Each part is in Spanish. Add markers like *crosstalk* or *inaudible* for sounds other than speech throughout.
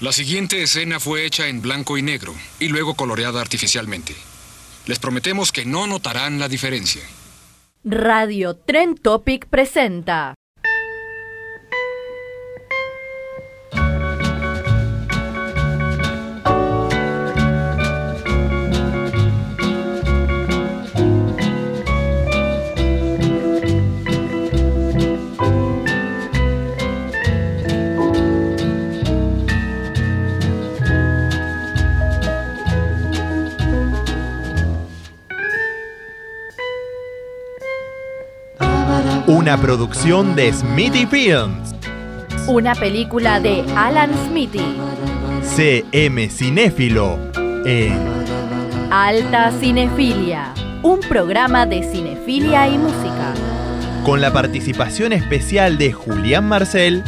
La siguiente escena fue hecha en blanco y negro y luego coloreada artificialmente. Les prometemos que no notarán la diferencia. Radio Tren Topic presenta. Una producción de Smithy Films. Una película de Alan Smithy. CM Cinéfilo. En Alta Cinefilia. Un programa de cinefilia y música. Con la participación especial de Julián Marcel.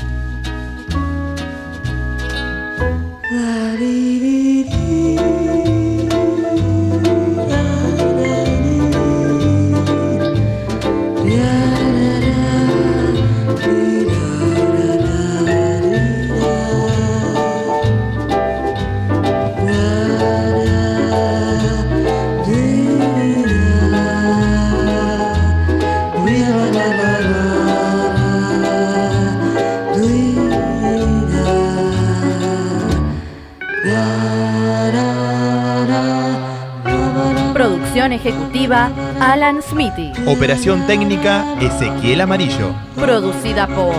Producción ejecutiva Alan Smithy. Operación técnica Ezequiel Amarillo. Producida por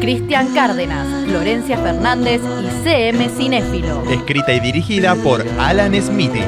Cristian Cárdenas, Florencia Fernández y CM Cinéfilo. Escrita y dirigida por Alan Smithy.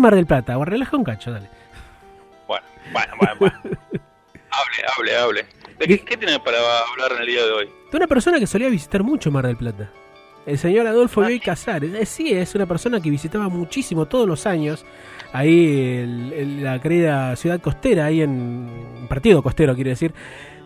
Mar del Plata, o relaja un cacho, dale. Bueno, bueno, bueno, bueno. *laughs* hable, hable, hable. ¿De qué, qué tenés para hablar en el día de hoy? De una persona que solía visitar mucho Mar del Plata. El señor Adolfo Bioy Casares. Eh, sí, es una persona que visitaba muchísimo todos los años. Ahí el- el- la querida ciudad costera, ahí en partido costero, quiere decir,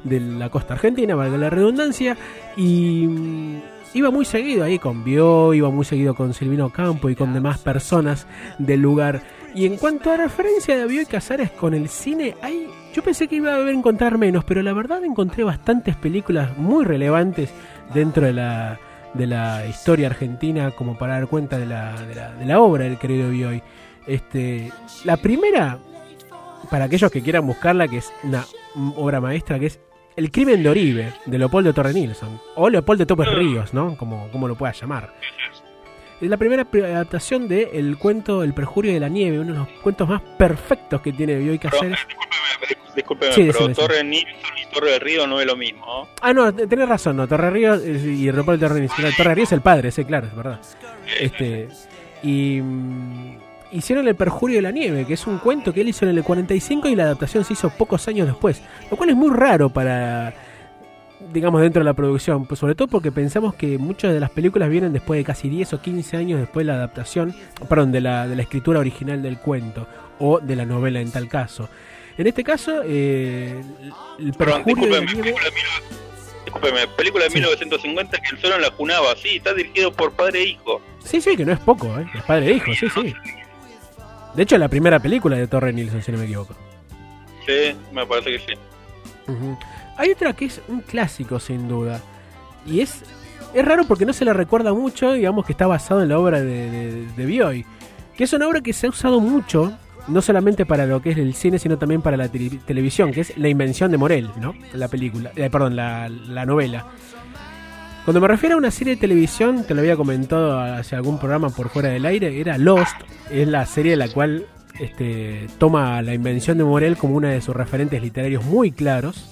de la costa argentina, valga la redundancia. Y mm, iba muy seguido ahí con Bio, iba muy seguido con Silvino Campo y con demás personas del lugar. Y en cuanto a referencia de Bioy Casares con el cine, hay, yo pensé que iba a encontrar menos, pero la verdad encontré bastantes películas muy relevantes dentro de la, de la historia argentina como para dar cuenta de la, de la, de la obra del querido Bioy. Este, la primera, para aquellos que quieran buscarla, que es una obra maestra, que es El crimen de Oribe, de Leopoldo Torre Nilsson, o Leopoldo Topes Ríos, ¿no? Como, como lo pueda llamar. Es la primera adaptación de el cuento El perjurio de la nieve, uno de los cuentos más perfectos que tiene Bioy Casares. discúlpeme, Sí, pero Torre Nilsson y Torre del Río no es lo mismo. ¿no? Ah, no, tenés razón, no, Torre Ríos eh, y Leopoldo Torre Nilsson. Torre Ríos es el padre, sí, claro, es verdad. Este, y hicieron El perjurio de la nieve, que es un cuento que él hizo en el 45 y la adaptación se hizo pocos años después, lo cual es muy raro para digamos dentro de la producción, pues sobre todo porque pensamos que muchas de las películas vienen después de casi 10 o 15 años después de la adaptación, perdón, de la, de la escritura original del cuento o de la novela en tal caso. En este caso, eh, el perjurio de la nieve... Discúlpeme, película de 1950 que el en la cunaba, sí, está dirigido por padre e hijo. Sí, sí, que no es poco, ¿eh? Es padre e hijo, sí, sí. De hecho, es la primera película de Torre Nilsson, si no me equivoco. Sí, me parece que sí. Hay otra que es un clásico, sin duda. Y es, es raro porque no se la recuerda mucho, digamos que está basado en la obra de, de, de Bioy. Que es una obra que se ha usado mucho, no solamente para lo que es el cine, sino también para la tele- televisión, que es La Invención de Morel, ¿no? La película, eh, perdón, la, la novela. Cuando me refiero a una serie de televisión, te lo había comentado hacia algún programa por fuera del aire, era Lost, es la serie de la cual este, toma la invención de Morel como una de sus referentes literarios muy claros.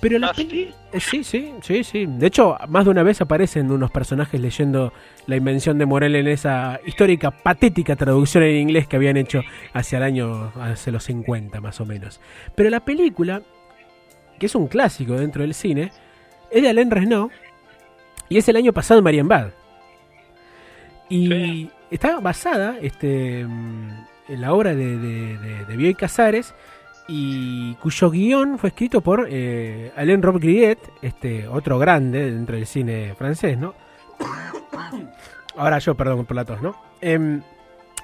Pero la Ah, peli- ¿sí? eh, sí, sí, sí, sí. De hecho, más de una vez aparecen unos personajes leyendo la invención de Morel en esa histórica, patética traducción en inglés que habían hecho hacia el año, hacia los 50 más o menos. Pero la película, que es un clásico dentro del cine, es de Alain Resnaux y es el año pasado en Marienbad. Y Sí. está basada este, en la obra de, de, de, de Bioy Casares y cuyo guion fue escrito por eh, Alain Robbe-Grillet, este otro grande dentro del cine francés, ¿no? *coughs* Ahora yo, perdón por la tos, ¿no? Em,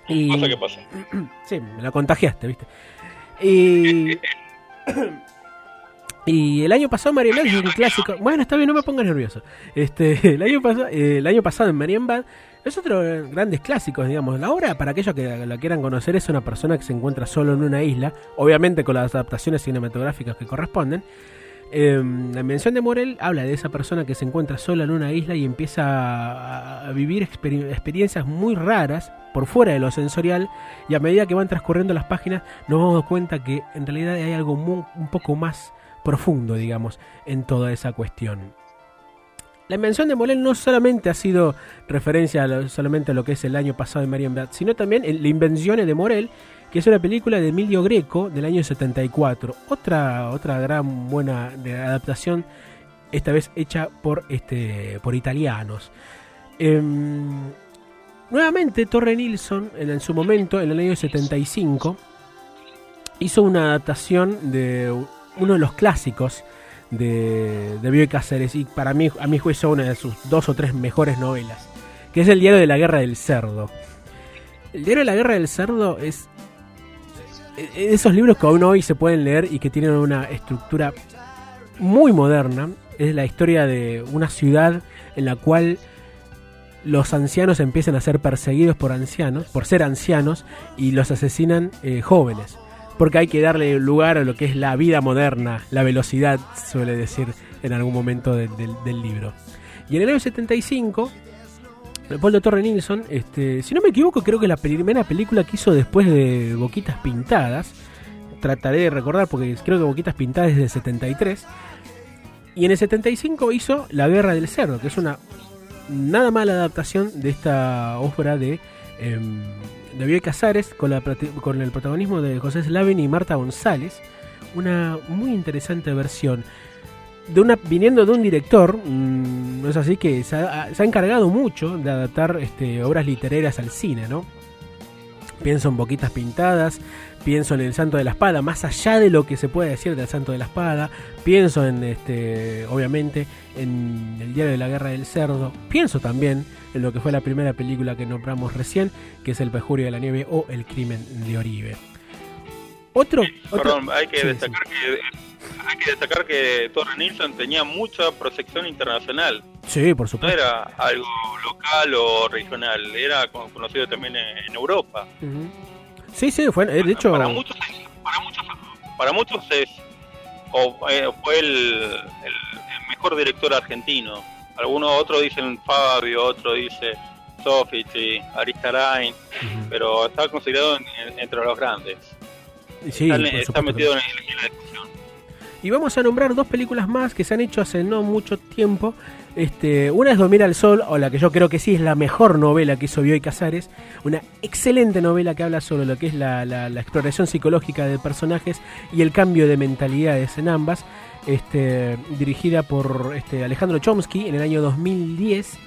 y, Pasa que pasa. *coughs* Sí, me la contagiaste, ¿viste? Y. *coughs* Y el año pasado Marienbad es un clásico. Bueno, está bien, no me pongas nervioso. Este, *laughs* el año pasado, el año pasado en Marienbad es otro de los grandes clásicos, digamos. La obra, para aquellos que la quieran conocer, es una persona que se encuentra solo en una isla, obviamente con las adaptaciones cinematográficas que corresponden. Eh, la invención de Morel habla de esa persona que se encuentra sola en una isla y empieza a, vivir exper- experiencias muy raras por fuera de lo sensorial y a medida que van transcurriendo las páginas nos dando cuenta que en realidad hay algo mu- un poco más profundo, digamos, en toda esa cuestión. La invención de Morel no solamente ha sido referencia a lo- solamente a lo que es el año pasado de Marienbad, sino también La Invenzione de Morel, que es una película de Emilio Greco del año 74. Otra, otra gran buena adaptación, esta vez hecha por, este, por italianos. Em, nuevamente, Torre Nilsson, en, en su momento, en el año 75, hizo una adaptación de uno de los clásicos de, de Bioy Cáceres y para mí, a mi juicio, una de sus dos o tres mejores novelas, que es El diario de la guerra del cerdo. El diario de la guerra del cerdo es esos libros que aún hoy se pueden leer y que tienen una estructura muy moderna. Es la historia de una ciudad en la cual los ancianos empiezan a ser perseguidos por ancianos, por ser ancianos, y los asesinan eh, jóvenes. Porque hay que darle lugar a lo que es la vida moderna, la velocidad, suele decir en algún momento de- del- libro. Y en el año 75, Leopoldo Torre Nilsson, este, si no me equivoco, creo que la primera película que hizo después de Boquitas Pintadas. Trataré de recordar porque creo que Boquitas Pintadas es del 73. Y en el 75 hizo La Guerra del Cerdo, que es una nada mala adaptación de esta obra de, em, Bioy Casares con, con el protagonismo de José Slavin y Marta González. Una muy interesante versión. De una, viniendo de un director, mm, no es así que se ha, se ha encargado mucho de adaptar este, obras literarias al cine, ¿no? Pienso en Boquitas Pintadas, pienso en El Santo de la Espada, más allá de lo que se puede decir del Santo de la Espada, pienso en, este, obviamente, en El Diario de la Guerra del Cerdo, pienso también lo que fue la primera película que nombramos recién, que es El Pejurio de la Nieve o El Crimen de Oribe. Otro, otro- Perdón, hay que Sí, destacar que hay que destacar que Torre Nilsson tenía mucha proyección internacional. Sí, por No supuesto. era algo local o regional, era con- conocido también en, Europa. Sí, sí, fue, eh, de hecho... para muchos, para muchos, para muchos es o, eh, fue el mejor director argentino. Algunos otros dicen Fabio, otro dice Sofici, Aristarain, Ujú. pero está considerado en- en- entre los grandes. Sí, está metido en, en la discusión. Y vamos a nombrar dos películas más que se han hecho hace no mucho tiempo. Este, una es Dormir al Sol, o la que yo creo que sí es la mejor novela que hizo Bioy Casares. Una excelente novela que habla sobre lo que es la, la- la exploración psicológica de personajes y el cambio de mentalidades en ambas. Este, dirigida por este, Alejandro Chomsky en el año 2010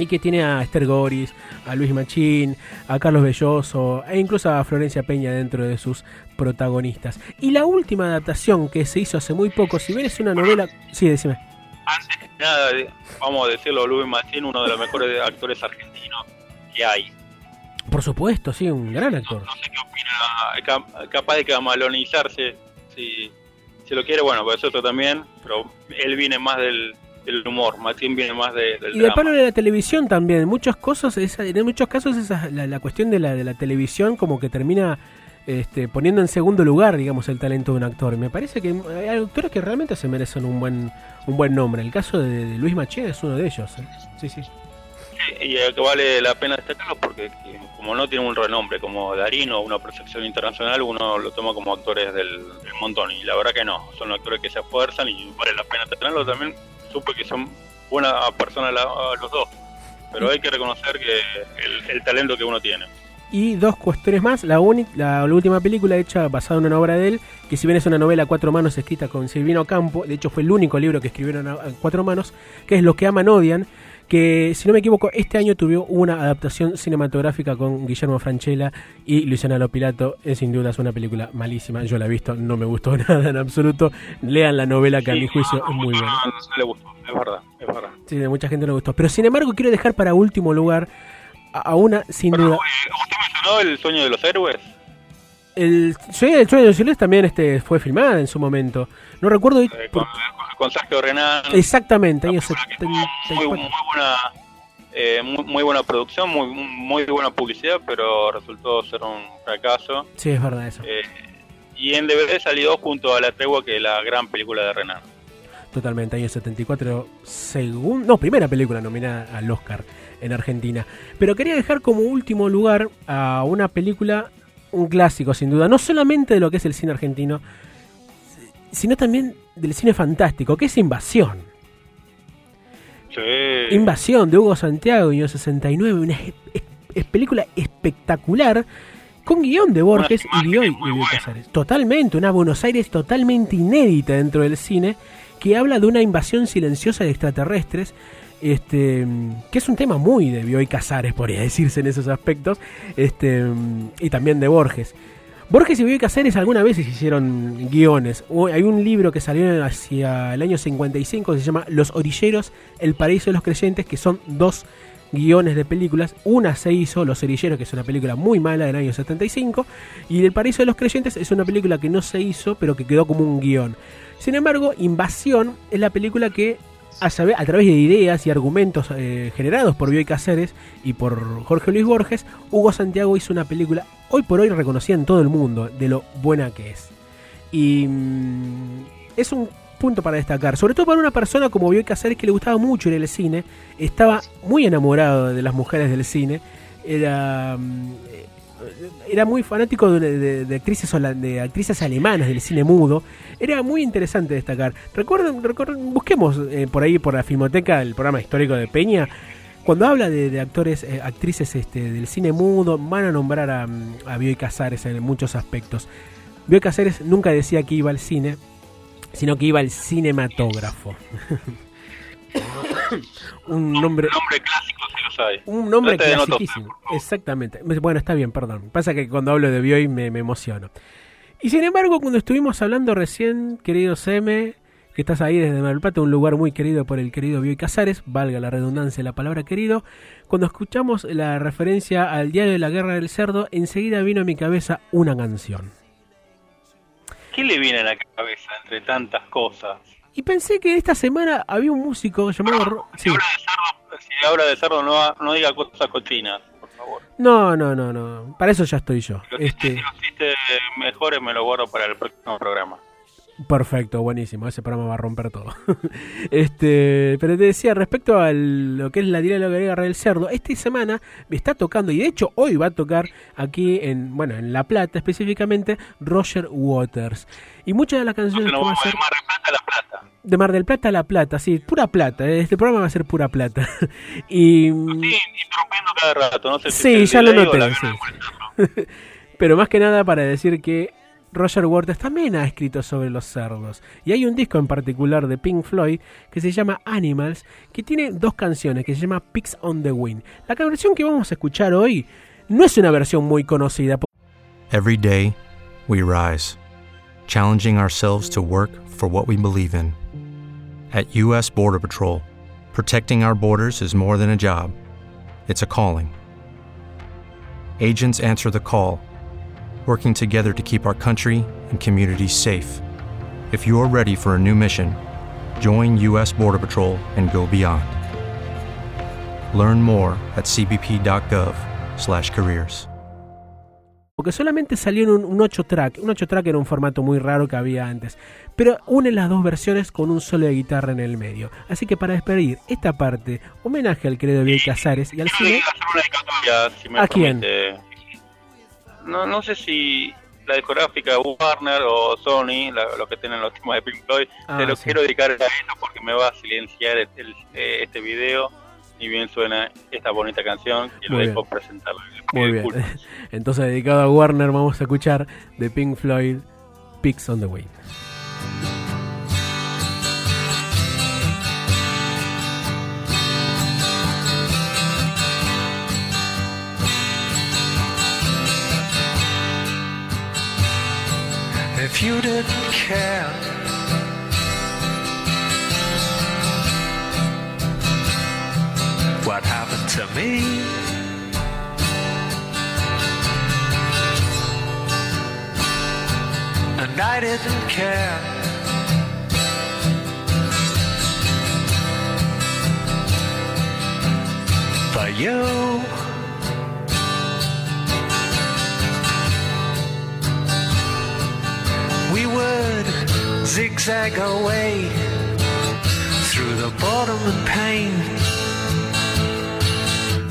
y que tiene a Esther Goris, a Luis Machín, a Carlos Belloso e incluso a Florencia Peña dentro de sus protagonistas. Y la última adaptación que se hizo hace muy poco, si bien es una novela... Sí, decime. nada, de- vamos a decirlo, Luis Machín, uno de los mejores *laughs* actores argentinos que hay. Por supuesto, sí, un gran actor. No sé qué opina, ca- capaz de camalonizarse, si, si lo quiere, bueno, pues otro también, pero él viene más del, del humor, Machín viene más de- del Y de palo de la televisión también, en muchas cosas, esa- en muchos casos esa, la, la cuestión de la, de la televisión como que termina este, poniendo en segundo lugar, digamos, el talento de un actor. Me parece que hay actores que realmente se merecen un buen un buen nombre. El caso de, de Luis Machín es uno de ellos. ¿eh? Sí, sí. y que vale la pena destacarlo porque como no tiene un renombre como Darín o una percepción internacional, uno lo toma como actores del, montón y la verdad que no, son actores que se esfuerzan y vale la pena tenerlos también, supe que son buenas personas los dos, pero hay que reconocer que el, talento que uno tiene. Y dos cuestiones más. La, la, la última película hecha basada en una obra de él, que si bien es una novela a cuatro manos escrita con Silvino Campo, de hecho fue el único libro que escribieron a, a cuatro manos, que es Lo que aman odian, que si no me equivoco, este año tuvo una adaptación cinematográfica con Guillermo Franchella y Luciana Lopilato. Es sin duda es una película malísima. Yo la he visto, no me gustó *laughs* nada en absoluto. Lean la novela que a mi juicio no, es muy buena. No, no le gustó, es verdad, es verdad. Sí, de mucha gente no le gustó. Pero sin embargo, quiero dejar para último lugar a, una, sin Pero, duda. ¿Usted mencionó el sueño de los héroes? El, sueño de los héroes también este, fue filmada en su momento. No recuerdo. Eh, con, con Sergio Renán. exactamente, años Una película que tuvo muy, 74. muy buena eh, muy, muy buena producción, muy, muy buena publicidad, pero resultó ser un fracaso. Sí, es verdad eso. Eh, y en DVD salió junto a La Tregua, que es la gran película de Renan. Totalmente, año 74, segundo, no, primera película nominada al Oscar en Argentina. Pero quería dejar como último lugar a una película, un clásico sin duda, no solamente de lo que es el cine argentino, sino también del cine fantástico, que es Invasión. Sí. Invasión de Hugo Santiago, año 69, una es- es- es película espectacular con guion de Borges y guion de. Casares. Totalmente, una Buenos Aires totalmente inédita dentro del cine que habla de una invasión silenciosa de extraterrestres. Este, que es un tema muy de Bioy Casares, podría *laughs* decirse en esos aspectos, este, y también de Borges. Borges y Bioy Casares alguna vez hicieron guiones. Hay un libro que salió hacia el año 55 que se llama Los Orilleros, El Paraíso de los Creyentes, que son dos guiones de películas. Una se hizo, Los Orilleros, que es una película muy mala del año 75, y El Paraíso de los Creyentes es una película que no se hizo, pero que quedó como un guion. Sin embargo, Invasión es la película que a, saber- a través de ideas y argumentos eh, generados por Bioy Casares y por Jorge Luis Borges, Hugo Santiago hizo una película hoy por hoy reconocida en todo el mundo de lo buena que es. Y mm, es un punto para destacar, sobre todo para una persona como Bioy Casares que le gustaba mucho ir al cine, estaba muy enamorado de las mujeres del cine, era... era muy fanático de, actrices de actrices alemanas del cine mudo. Era muy interesante destacar. Recuerden, recuerden busquemos eh, por ahí por la filmoteca el programa histórico de Peña. Cuando habla de, actores, eh, actrices este, del cine mudo, van a nombrar a, a Bioy Casares en muchos aspectos. Bioy Casares nunca decía que iba al cine, sino que iba al cinematógrafo. *laughs* *coughs* Un nombre Nombre clásico, si los hay. un nombre de no clasiquísimo. Exactamente. Bueno, está bien, perdón. Pasa que cuando hablo de Bioy me, me emociono. Y sin embargo, cuando estuvimos hablando recién, querido Seme, que estás ahí desde Mar del Plata, un lugar muy querido por el querido Bioy Casares, valga la redundancia de la palabra querido, cuando escuchamos la referencia al diario de la guerra del cerdo, enseguida vino a mi cabeza una canción. ¿Qué le viene a la cabeza entre tantas cosas? Y pensé que esta semana había un músico llamado... Ro- Si sí. habla de cerdo, si habla de cerdo no, no diga cosas cochinas, por favor. No, no, no, no. Para eso ya estoy yo. Los Este... los chistes mejores me los guardo para el próximo programa. Perfecto, buenísimo. Ese programa va a romper todo. *laughs* este, pero te decía, respecto a lo que es la tira de la guerra del cerdo, esta semana me está tocando, y de hecho hoy va a tocar aquí en, bueno, en La Plata específicamente, Roger Waters. Y muchas de las canciones Entonces que va a ser de Mar del Plata a La Plata. de Mar del Plata a La Plata, sí, pura plata. eh, Este programa va a ser pura plata. *laughs* y Sí, interrumpiendo cada rato, no sé si Sí, ya lo noté, sí. *laughs* Pero más que nada para decir que Roger Waters también ha escrito sobre los cerdos. Y hay un disco en particular de Pink Floyd que se llama Animals, que tiene dos canciones, que se llama Pigs on the Wind. La canción que vamos a escuchar hoy no es una versión muy conocida. Every day, we rise, challenging ourselves to work for what we believe in. At U.S. Border Patrol, Protecting our borders is more than a job, it's a calling. Agents answer the call, working together to keep our country and communities safe. If you're ready for a new mission, join U.S. Border Patrol and go beyond. Learn more at cbp.gov/careers. Porque solamente salió en un, un 8 track. Un 8 track era un formato muy raro que había antes. Pero une las dos versiones con un solo de guitarra en el medio. Así que para despedir esta parte, homenaje al querido Biel Casares y al cine. ¿A quién? permite. No, no sé si la discográfica Warner o Sony, la- lo que tienen los temas de Pink Floyd, Ah, se lo sí. quiero dedicar a ellos porque me va a silenciar el- el- eh, este video y bien suena esta bonita canción que lo Muy dejo bien. presentarla. Muy bien. *laughs* Entonces, dedicado a Warner, vamos a escuchar de Pink Floyd, Pigs on the Wind. You didn't care, what happened to me? And I didn't care. For you. We would zigzag our way through the bottom and pain.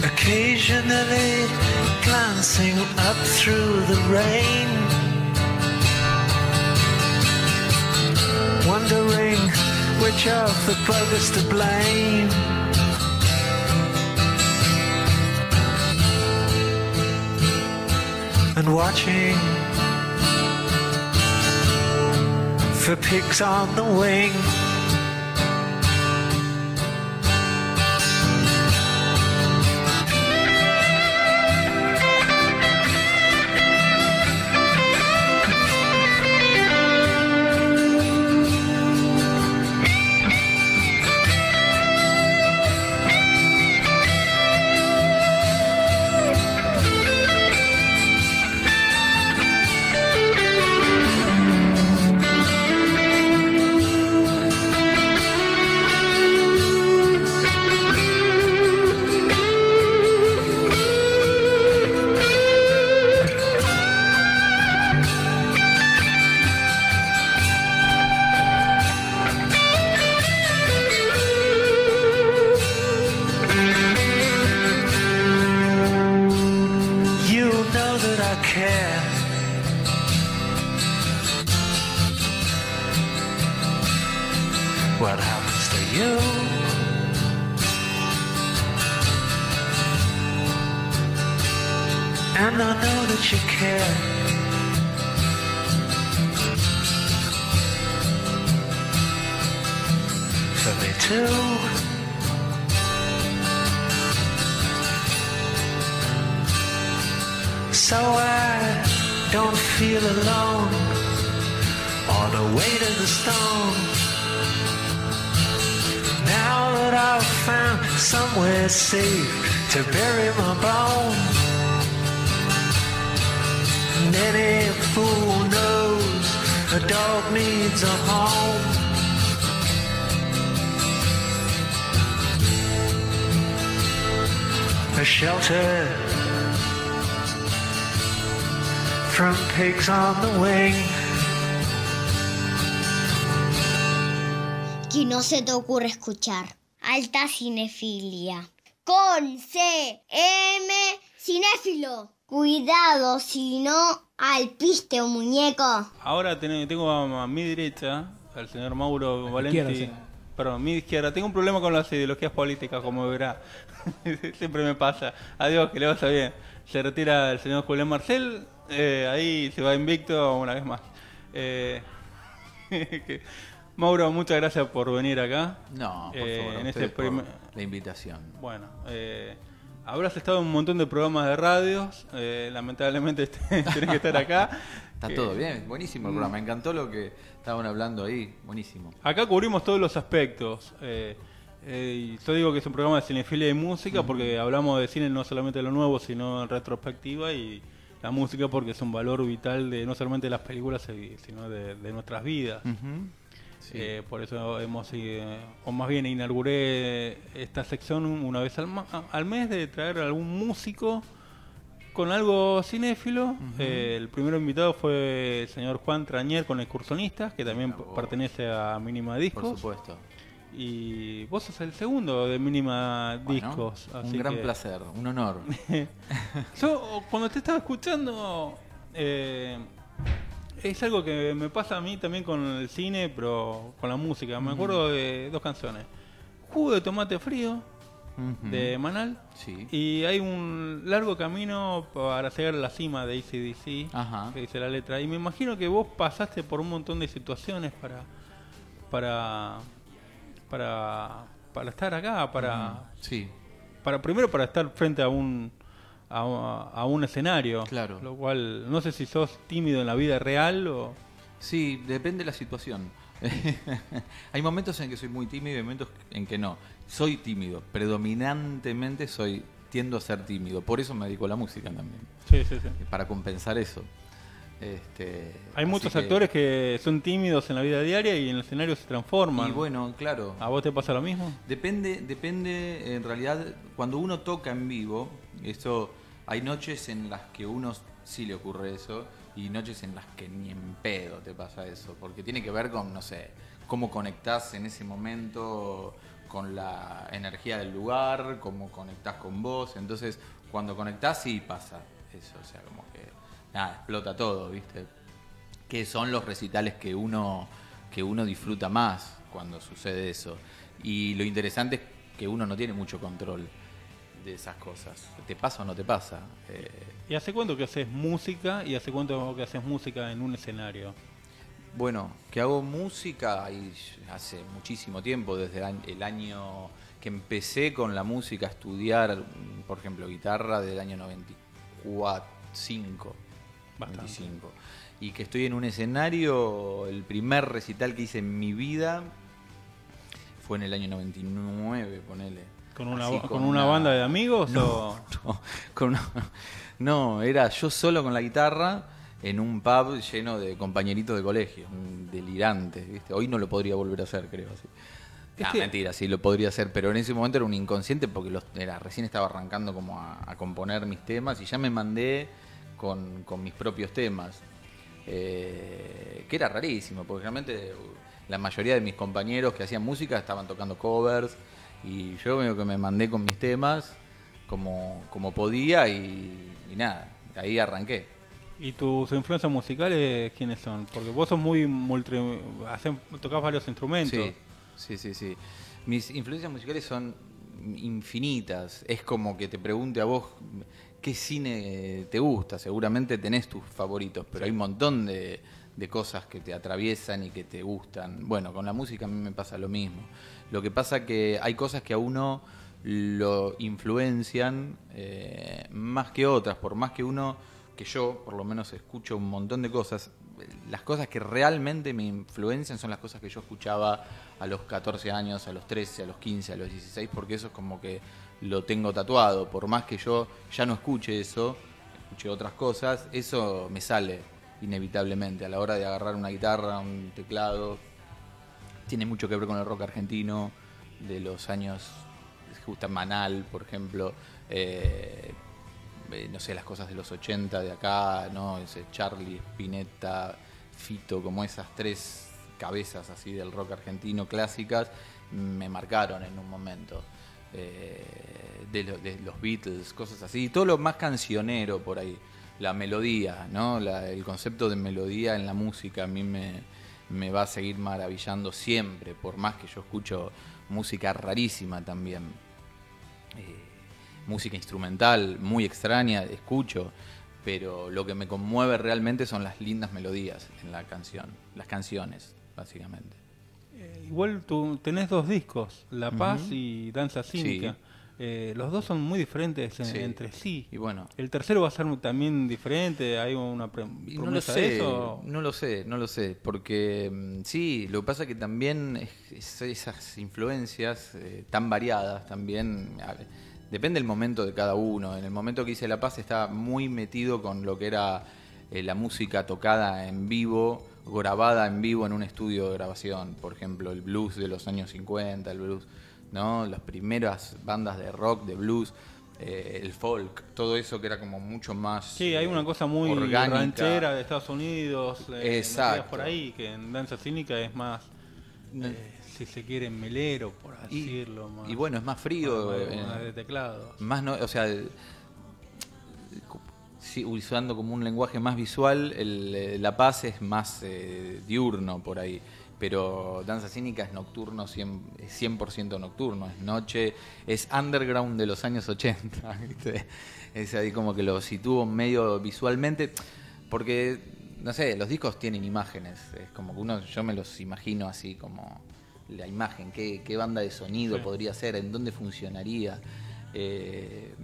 Occasionally glancing up through the rain. Wondering which of the buggers to blame. And watching for pigs on the wing. Shelter from pigs on the wing. Que no se te ocurre escuchar. Alta cinefilia. Con C M cinéfilo. Cuidado si no al piste o muñeco. Ahora ten- tengo a, a mi derecha al señor Mauro Valenti. sí. Perdón, a mi izquierda. Tengo un problema con las ideologías políticas, como verá. *laughs* Siempre me pasa. Adiós, que le vaya bien. Se retira el señor Julián Marcel. eh, ahí se va invicto una vez más. Eh, *laughs* que- Mauro, muchas gracias por venir acá. No, por Eh, favor, en este por la invitación. Bueno, habrás estado en un montón de programas de radios. lamentablemente *laughs* tenés que estar acá. Está Que- todo bien, buenísimo el Mm. programa. Me encantó lo que estaban hablando ahí, buenísimo. Acá cubrimos todos los aspectos. Eh, yo digo que es un programa de cinefilia y música porque hablamos de cine no solamente de lo nuevo, sino en retrospectiva y la música porque es un valor vital de no solamente de las películas, eh, sino de, de nuestras vidas. Sí. Eh, por eso hemos, eh, o más bien inauguré esta sección una vez al, ma- al mes de traer algún músico con algo cinéfilo. Eh, el primer invitado fue el señor Juan Trañer con Excursionistas, que también pertenece a Mínima Discos. Por supuesto. Y vos sos el segundo de Mínima Bueno, Discos. un gran que- placer, un honor. *laughs* Yo cuando te estaba escuchando, eh, es algo que me pasa a mí también con el cine, pero con la música. Me acuerdo de dos canciones. Jugo de tomate frío, de Manal. Sí. Y hay un largo camino para llegar a la cima de ACDC, Ajá. que dice la letra. Y me imagino que vos pasaste por un montón de situaciones para para para, para estar acá, para, Sí, para primero para estar frente a un a, a un escenario. Claro. Lo cual no sé si sos tímido en la vida real o sí, depende de la situación. *laughs* Hay momentos en que soy muy tímido y momentos en que no. Soy tímido, predominantemente soy tiendo a ser tímido. Por eso me dedico a la música también, sí, sí, sí. para compensar eso. Este, Hay muchos que- actores que son tímidos en la vida diaria y en el escenario se transforman. Y bueno, claro. ¿A vos te pasa lo mismo? Depende, depende, en realidad, cuando uno toca en vivo, esto, hay noches en las que uno sí le ocurre eso y noches en las que ni en pedo te pasa eso, porque tiene que ver con, no sé, cómo conectás en ese momento con la energía del lugar, cómo conectás con vos, entonces cuando conectás sí pasa eso, o sea, como que, nada, explota todo, ¿viste? que son los recitales que uno que uno disfruta más cuando sucede eso y lo interesante es que uno no tiene mucho control de esas cosas te pasa o no te pasa Eh, ¿Y hace cuánto que haces música y hace cuánto que haces música en un escenario? bueno que hago música y hace muchísimo tiempo desde el año- el año que empecé con la música a estudiar por ejemplo guitarra del año 94 5 Bastante. 25 y que estoy en un escenario el primer recital que hice en mi vida fue en el año 99 ponele ¿Con una, Así, con una banda de amigos no, o...? *laughs* no, con una- no, era yo solo con la guitarra en un pub lleno de compañeritos de colegio, un delirante, ¿viste? Hoy no lo podría volver a hacer, creo. Así. Ah, mentira, sí lo podría hacer, pero en ese momento era un inconsciente porque los, era, recién estaba arrancando como a, a componer mis temas y ya me mandé con, con mis propios temas. Eh, que era rarísimo, porque realmente la mayoría de mis compañeros que hacían música estaban tocando covers y yo medio que me mandé con mis temas como, como podía y, y nada, ahí arranqué. ¿Y tus influencias musicales quiénes son? Porque vos sos muy multi... hacen- tocás varios instrumentos. Sí, sí, sí, sí. Mis influencias musicales son infinitas. Es como que te pregunte a vos qué cine te gusta. Seguramente tenés tus favoritos, pero hay un montón de, de cosas que te atraviesan y que te gustan. Bueno, con la música a mí me pasa lo mismo. Lo que pasa que hay cosas que a uno lo influencian eh, más que otras, por más que uno, que yo por lo menos escucho un montón de cosas, las cosas que realmente me influencian son las cosas que yo escuchaba a los 14 años, a los 13, a los 15, a los 16, porque eso es como que lo tengo tatuado, por más que yo ya no escuche eso, escuche otras cosas, eso me sale inevitablemente a la hora de agarrar una guitarra, un teclado, tiene mucho que ver con el rock argentino de los años justa Manal, por ejemplo, eh, eh, no sé, las cosas de los 80 de acá, ¿no? Ese Charlie, Spinetta, Fito, como esas tres cabezas así del rock argentino clásicas, me marcaron en un momento. Eh, de, lo- de los Beatles, cosas así, todo lo más cancionero por ahí, la melodía, ¿no? La- el concepto de melodía en la música a mí me, me va a seguir maravillando siempre, por más que yo escucho música rarísima también. Eh, música instrumental muy extraña, escucho, pero lo que me conmueve realmente son las lindas melodías en la canción, las canciones, básicamente. Eh, igual tú tenés dos discos, La Paz y Danza Cínica. eh, los dos son muy diferentes en- Sí. entre sí. Y bueno, El tercero va a ser también diferente, hay una pre- no lo de sé, eso. no lo sé, no lo sé, porque mm, sí, lo que pasa que también es- es- esas influencias eh, tan variadas también a depende del momento de cada uno. En el momento que hice La Paz estaba muy metido con lo que era eh, la música tocada en vivo, grabada en vivo en un estudio de grabación, por ejemplo, el blues de los años 50, el blues, ¿no? Las primeras bandas de rock, de blues, eh, el folk, todo eso que era como mucho más Sí, hay una cosa muy orgánica. ranchera de Estados Unidos, eh, Exacto. por ahí, que en danza cínica es más, eh, si se quiere, melero, por así decirlo. Más, Y bueno, es más frío. más- más de teclado. Más no, o sea, usando como un lenguaje más visual, el, eh, La Paz es más eh, diurno por ahí. Pero Danza Cínica es nocturno, 100%, es 100% nocturno, es noche, es underground de los años 80, *laughs* ¿viste? Es ahí como que lo sitúo medio visualmente, porque, no sé, los discos tienen imágenes, es como que uno, yo me los imagino así como la imagen, qué, qué banda de sonido Sí. podría ser, en dónde funcionaría. Eh,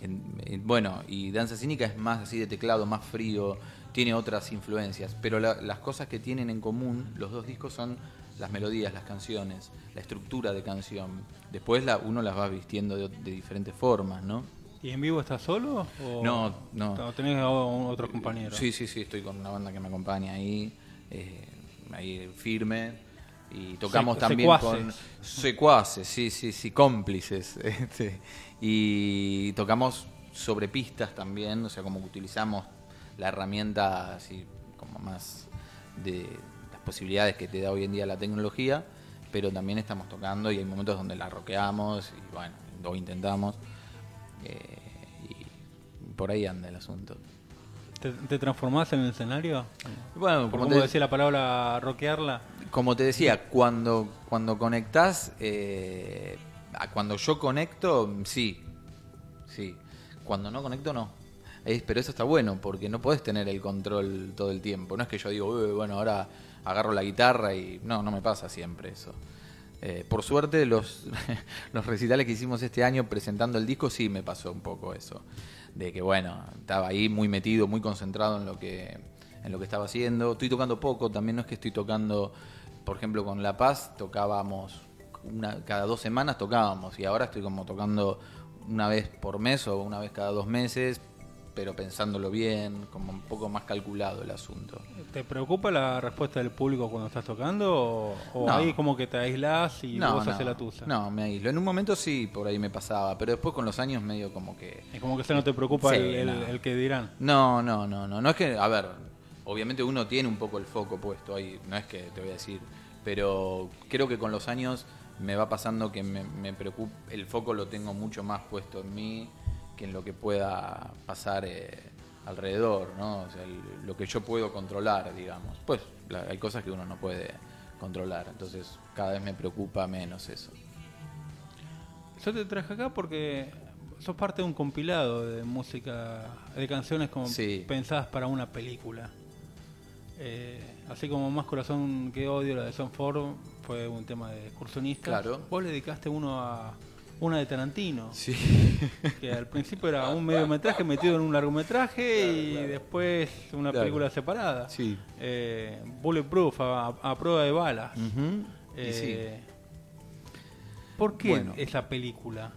en- en- bueno, y Danza Cínica es más así de teclado, más frío, tiene otras influencias, pero la- las cosas que tienen en común los dos discos son las melodías, las canciones, la estructura de canción. Después la, uno las va vistiendo de, de diferentes formas, ¿no? ¿Y en vivo estás solo? O No, no. o tenés a o- otros compañeros? Sí, sí, sí, estoy con una banda que me acompaña ahí, eh, ahí firme. Y tocamos también secuaces. con secuaces, sí, sí, sí, cómplices. *laughs* este, y tocamos sobre pistas también, o sea, como que utilizamos la herramienta así como más de las posibilidades que te da hoy en día la tecnología, pero también estamos tocando y hay momentos donde la roqueamos y bueno, lo intentamos. eh, y por ahí anda el asunto. ¿Te, te transformás en el escenario? Bueno, ¿Por como te- decía la palabra rockearla? Como te decía, cuando, cuando conectás, eh, cuando yo conecto, sí, sí. Cuando no conecto, no. Pero eso está bueno, porque no podés tener el control todo el tiempo. No es que yo digo, "Uy, bueno, ahora agarro la guitarra y... No, no me pasa siempre eso. Eh, por suerte, los, *laughs* los recitales que hicimos este año presentando el disco, sí me pasó un poco eso. De que, bueno, estaba ahí muy metido, muy concentrado en lo que, en lo que estaba haciendo. Estoy tocando poco, también no es que estoy tocando, por ejemplo, con La Paz tocábamos una, cada dos semanas tocábamos y ahora estoy como tocando una vez por mes o una vez cada dos meses, pero pensándolo bien, como un poco más calculado el asunto. ¿Te preocupa la respuesta del público cuando estás tocando? ¿O, o No. ahí como que te aislás y No, vos no, haces la tuya? No, me aíslo. En un momento sí, por ahí me pasaba, pero después con los años medio como que... Es como que eso no te preocupa Sí, el, el que dirán. No, no, no, no. No es que, a ver, obviamente uno tiene un poco el foco puesto ahí, no es que te voy a decir, pero creo que con los años me va pasando que me, me preocupa, el foco lo tengo mucho más puesto en mí que en lo que pueda pasar eh, alrededor, ¿no? O sea, el- lo que yo puedo controlar, digamos. Pues la- hay cosas que uno no puede controlar, entonces cada vez me preocupa menos eso. Yo te traje acá porque sos parte de un compilado de música, de canciones como Sí. pensadas para una película. Eh, así como Más Corazón que Odio, la de Son Ford, fue un tema de excursionistas. Claro. Vos le dedicaste uno a una de Tarantino. Sí. Que al principio era un mediometraje metido en un largometraje y después una Claro. película separada. Sí. Eh, Bulletproof, a, a prueba de balas. Eh, ¿Por qué Bueno. esa película?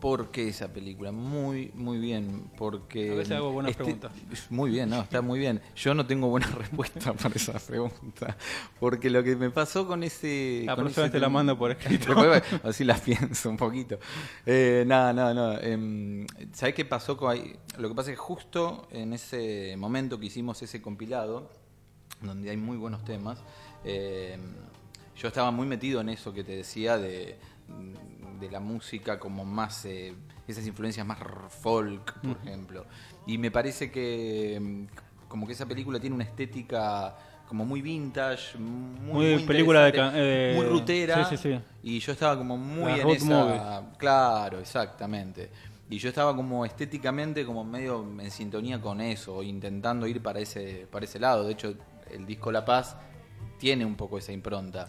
¿Por qué esa película? Muy, muy bien, porque... A veces hago buenas este- preguntas. Muy bien, no, está muy bien. Yo no tengo buena *laughs* respuesta para esa pregunta, porque lo que me pasó con ese... La con próxima ese te la mando por escrito. *laughs* Así las pienso un poquito. Eh, no, no, no. em, ¿Sabés qué pasó con ahí? Lo que pasa es que justo en ese momento que hicimos ese compilado, donde hay muy buenos temas, eh, yo estaba muy metido en eso que te decía de, de la música como más, eh, esas influencias más folk, por ejemplo. Y me parece que mm, como que esa película tiene una estética como muy vintage, muy, Muy película de eh, muy rutera. sí, sí, sí. Y yo estaba como muy La en esa... movie. Claro, exactamente. Y yo estaba como estéticamente como medio en sintonía con eso, intentando ir para ese, para ese lado. De hecho, el disco La Paz tiene un poco esa impronta.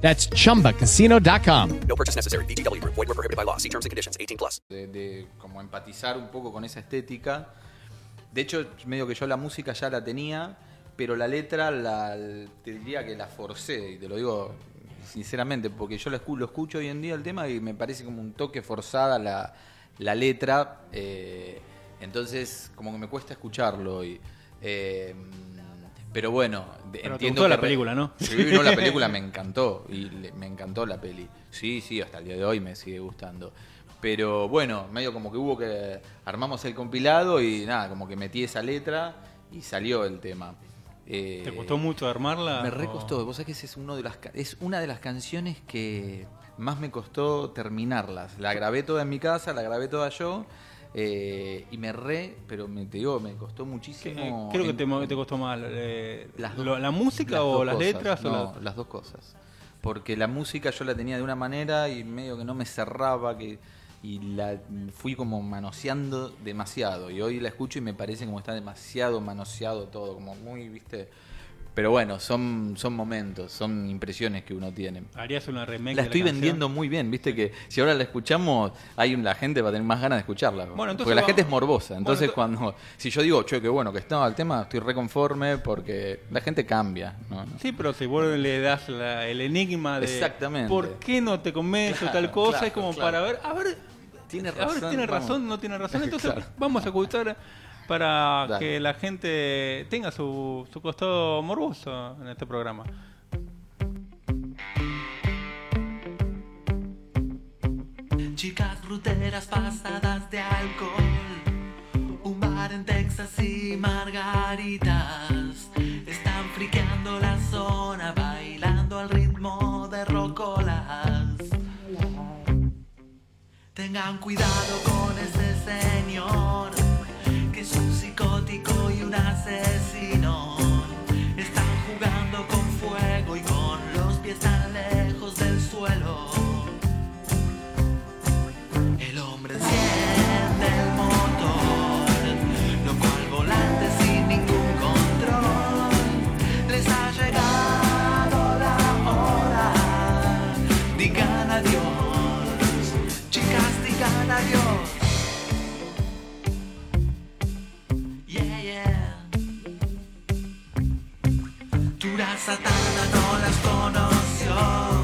That's chumbacasino.com. No purchase necessary. VGW Group. Void were prohibited by law. See terms and conditions. 18 plus. de, de como empatizar un poco con esa estética. De hecho, medio que yo la música ya la tenía, pero la letra la, te diría que la forcé, y te lo digo sinceramente, porque yo lo escucho, lo escucho hoy en día el tema y me parece como un toque forzada la, la letra, eh, entonces como que me cuesta escucharlo. Y, eh, pero bueno, Pero te entiendo gustó la que- película, ¿no? Sí, no, la *laughs* película me encantó y le- me encantó la peli. Sí, sí, hasta el día de hoy me sigue gustando. Pero bueno, medio como que hubo que armamos el compilado y nada, como que metí esa letra y salió el tema. Eh, ¿Te costó mucho armarla? Me recostó. Vos sabés que ese es, uno de las, es una de las canciones que más me costó terminarlas. La grabé toda en mi casa, la grabé toda yo. Eh, y me re, pero me, te digo, me costó muchísimo. Creo que te, costó más eh, las dos- lo- la música las o las cosas. letras. o No, las- las dos cosas. Porque la música yo la tenía de una manera y medio que no me cerraba, que y la fui como manoseando demasiado. Y hoy la escucho y me parece como está demasiado manoseado todo, como muy, viste. Pero bueno, son, son momentos, son impresiones que uno tiene. Harías una remake La de estoy vendiendo muy bien, viste que si ahora la escuchamos, hay la gente va a tener más ganas de escucharla. Bueno, entonces porque la gente es morbosa. Entonces Bueno, cuando, si yo digo, che, qué bueno que está el tema, estoy reconforme porque la gente cambia. ¿no? Sí, pero si vos le das la- el enigma de Exactamente. por qué no te o Claro, tal cosa, claro, es como claro. para ver, a ver, Tiene a razón, ver, tiene vamos. razón, no tiene razón. *laughs* Entonces vamos a escuchar para Dale. que la gente tenga su, su costado morboso en este programa. Chicas ruteras pasadas de alcohol, un bar en Texas y margaritas. Están friqueando la zona, bailando al ritmo de rocolas. Tengan cuidado con ese señor, un psicótico y un asesino. Satana no las conoció.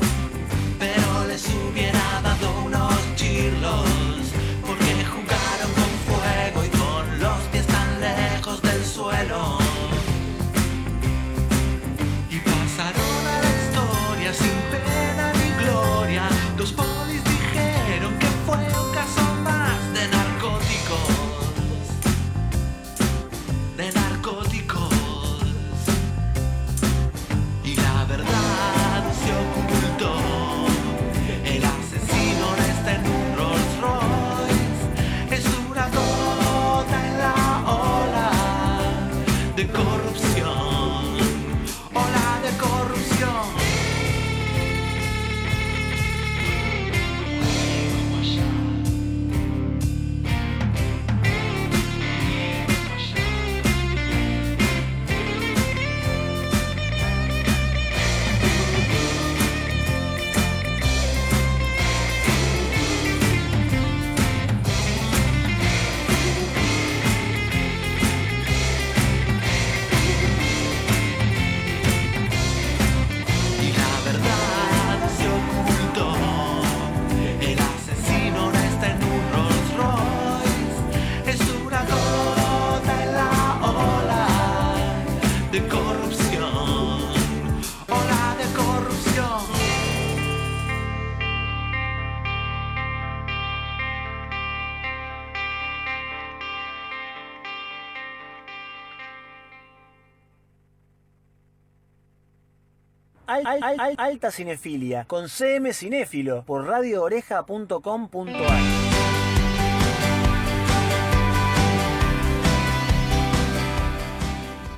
Al- al- al- alta cinefilia con CM Cinéfilo por radiooreja.com.ar.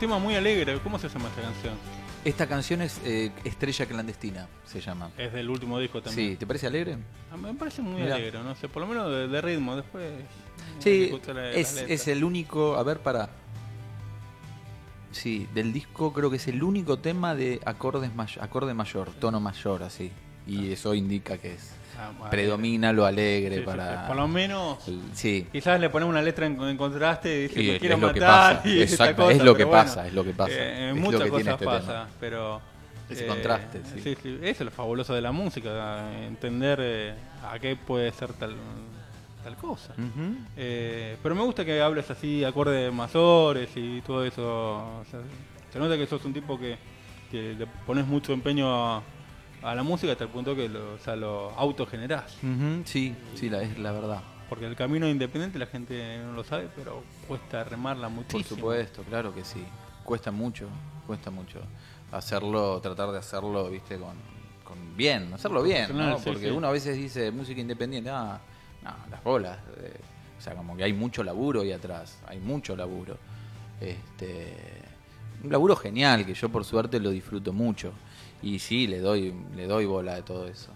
Tema muy alegre. ¿Cómo se llama esta canción? Esta canción es eh, Estrella Clandestina, se llama. Es del último disco también. Sí, ¿te parece alegre? A mí Me parece muy Mirá. alegre, no sé, por lo menos de, de ritmo. Después. Sí, es, es el único, a ver, para... Sí, del disco creo que es el único tema de acordes may- acorde mayor, tono mayor, así. Y eso indica que es Ah, predomina lo alegre Sí, sí, para... sí. Por lo menos. el- sí. Quizás le ponemos una letra en, en contraste y dice es quiero lo que matar. pasa, *laughs* y exacto, cosa, es lo que bueno, pasa, es lo que pasa. eh, Es lo muchas que tiene cosas este pasa, tema. pero. Ese contraste, sí. sí, sí, Eso es lo fabuloso de la música, entender eh, a qué puede ser tal, tal cosa. Eh, pero me gusta que hables así, acordes mayores y todo eso. o sea, se nota que sos un tipo que, que le pones mucho empeño a, a la música hasta el punto que lo, o sea, lo autogenerás. Sí, sí, la, es la verdad. Porque el camino independiente la gente no lo sabe, pero cuesta remarla Por muchísimo. supuesto, claro que sí. Cuesta mucho, cuesta mucho hacerlo, tratar de hacerlo, viste, con, con bien, hacerlo bien, ¿no? Profesional, sí, Porque sí. uno a veces dice música independiente, ah, no, las bolas. eh, o sea, como que hay mucho laburo ahí atrás, hay mucho laburo. Este, un laburo genial que yo por suerte lo disfruto mucho. Y sí, le doy, le doy bola de todo eso.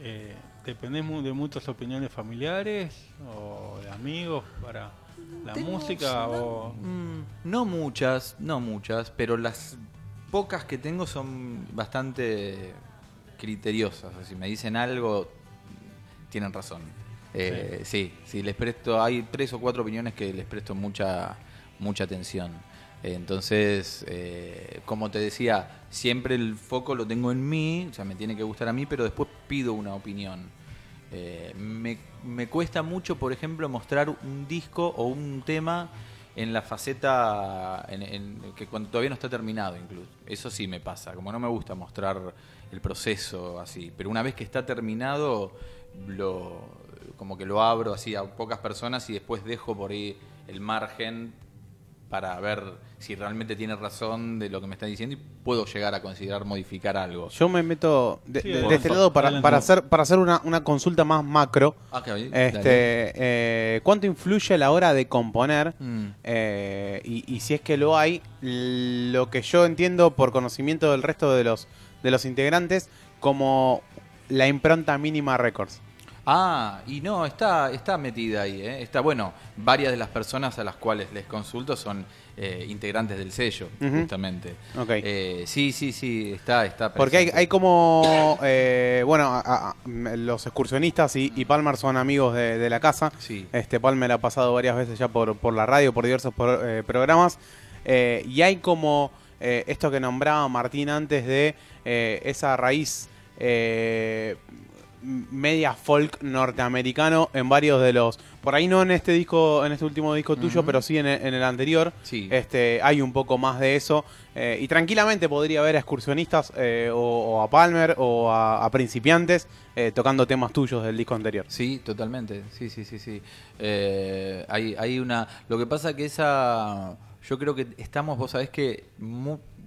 Eh, ¿Dependés de muchas opiniones familiares o de amigos para la música? no, o... mm, no muchas, no muchas, pero las pocas que tengo son bastante criteriosas. O sea, si me dicen algo, tienen razón. Eh, sí. sí, les presto, hay tres o cuatro opiniones que les presto mucha, mucha atención. Entonces, eh, como te decía, siempre el foco lo tengo en mí, o sea, me tiene que gustar a mí, pero después pido una opinión. Eh, me, me cuesta mucho, por ejemplo, mostrar un disco o un tema en la faceta en, en- que cuando todavía no está terminado incluso. Eso sí me pasa, como no me gusta mostrar el proceso así, pero una vez que está terminado lo como que lo abro así a pocas personas y después dejo por ahí el margen para ver si realmente tiene razón de lo que me está diciendo y puedo llegar a considerar modificar algo. Yo me meto de, Sí, de- de por este lado para, para hacer para hacer una, una consulta más macro. Ah, este, eh, ¿Cuánto influye a la hora de componer? Mm. Eh, y, y si es que lo hay, lo que yo entiendo por conocimiento del resto de los, de los integrantes, como la impronta mínima records. Ah, y no, está, está metida ahí. ¿eh? Está, bueno, varias de las personas a las cuales les consulto son eh, integrantes del sello, justamente. Ok. Eh, sí, sí, sí, está, está. Porque hay, presente. hay como, eh, bueno, a- los excursionistas y, y Palmer son amigos de, de la casa. Sí. Este Palmer ha pasado varias veces ya por, por la radio, por diversos pro- eh, programas. Eh, y hay como eh, esto que nombraba Martín antes de eh, esa raíz eh, media folk norteamericano en varios de los por ahí no en este disco en este último disco tuyo pero sí en el, en el anterior Sí. este hay un poco más de eso eh, y tranquilamente podría haber a excursionistas eh, o, o a Palmer o a, a principiantes eh, tocando temas tuyos del disco anterior Sí, totalmente. Sí, sí, sí, sí. Hay, hay una. Lo que pasa que esa. Yo creo que estamos, vos sabés que.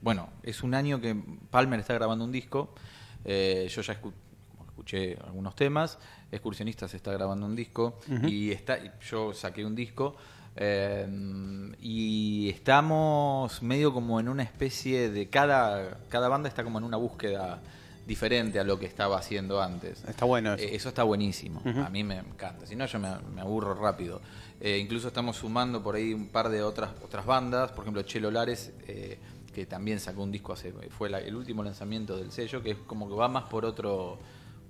bueno, es un año que Palmer está grabando un disco. Yo ya escu- escuché algunos temas. Excursionistas está grabando un disco. Y está, yo saqué un disco. eh, y estamos medio como en una especie de. Cada, cada banda está como en una búsqueda diferente a lo que estaba haciendo antes. Está bueno eso. Eh, eso está buenísimo. A mí me encanta. Si no, yo me, me aburro rápido. Eh, incluso estamos sumando por ahí un par de otras otras bandas. Por ejemplo, Chelo Lares, eh, que también sacó un disco hace. Fue la- el último lanzamiento del sello, que es como que va más por otro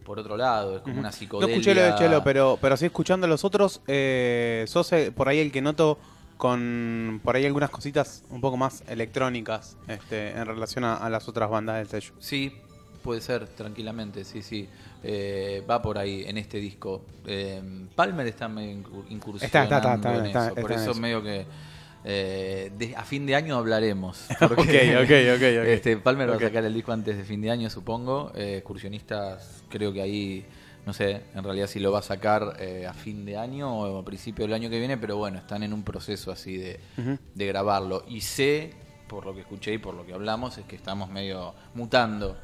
por otro lado. Es como una No psicodelia. escuché lo de Chelo, pero, pero sí escuchando a los otros, eh, sos eh, por ahí el que noto con por ahí algunas cositas un poco más electrónicas este, en relación a, a las otras bandas del sello. Sí, puede ser, tranquilamente, sí, sí. Eh, va por ahí en este disco. Eh, Palmer está medio incur- incursionando Está, está, está, está, en está, eso. Por eso. medio que eh, de- a fin de año hablaremos. *laughs* Ok, ok, ok, ok. Este, Palmer va a sacar el disco antes de fin de año, supongo. Eh, excursionistas, creo que ahí, no sé, en realidad si lo va a sacar eh, a fin de año o a principio del año que viene, pero bueno, están en un proceso así de grabarlo. Y sé por lo que escuché y por lo que hablamos, es que estamos medio mutando.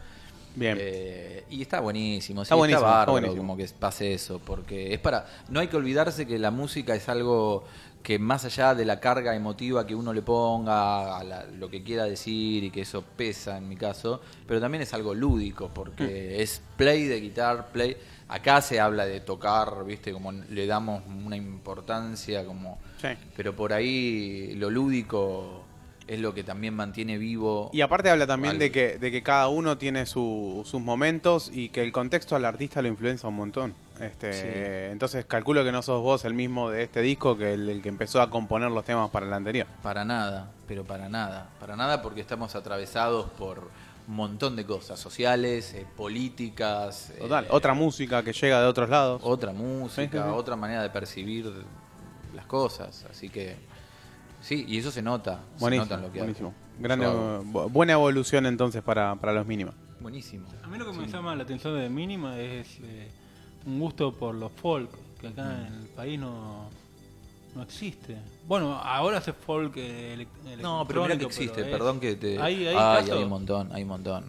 Bien. Eh, y está buenísimo, sí, Está buenísimo, está bárbaro buenísimo. como que pase eso, porque es para... No hay que olvidarse que la música es algo que más allá de la carga emotiva que uno le ponga, a la- lo que quiera decir y que eso pesa en mi caso, pero también es algo lúdico, Mm. porque es play de guitar, play... Acá se habla de tocar, viste, como le damos una importancia, como... Sí. Pero por ahí lo lúdico es lo que también mantiene vivo. Y aparte habla también algo. de que, de que cada uno tiene su- sus momentos y que el contexto al artista lo influencia un montón. Este, Sí. Entonces calculo que no sos vos el mismo de este disco que el, el que empezó a componer los temas para el anterior. Para nada, pero para nada. Para nada porque estamos atravesados por un montón de cosas, sociales, eh, políticas. eh, Total, otra música que llega de otros lados. Otra música, Sí, sí, sí. otra manera de percibir las cosas. Así que sí, y eso se nota. se Buenísimo, nota en lo que buenísimo. hago. Grande, Yo hago. bu- buena evolución entonces para, para los mínimos. Buenísimo. A mí lo que me llama la atención de Mínima es eh, un gusto por los folk, que acá Mm. en el país no, no existe. Bueno, ahora hace folk eh, No, pero mira que existe, pero es- perdón que te... Hay, hay Ay, hay un montón, hay un montón,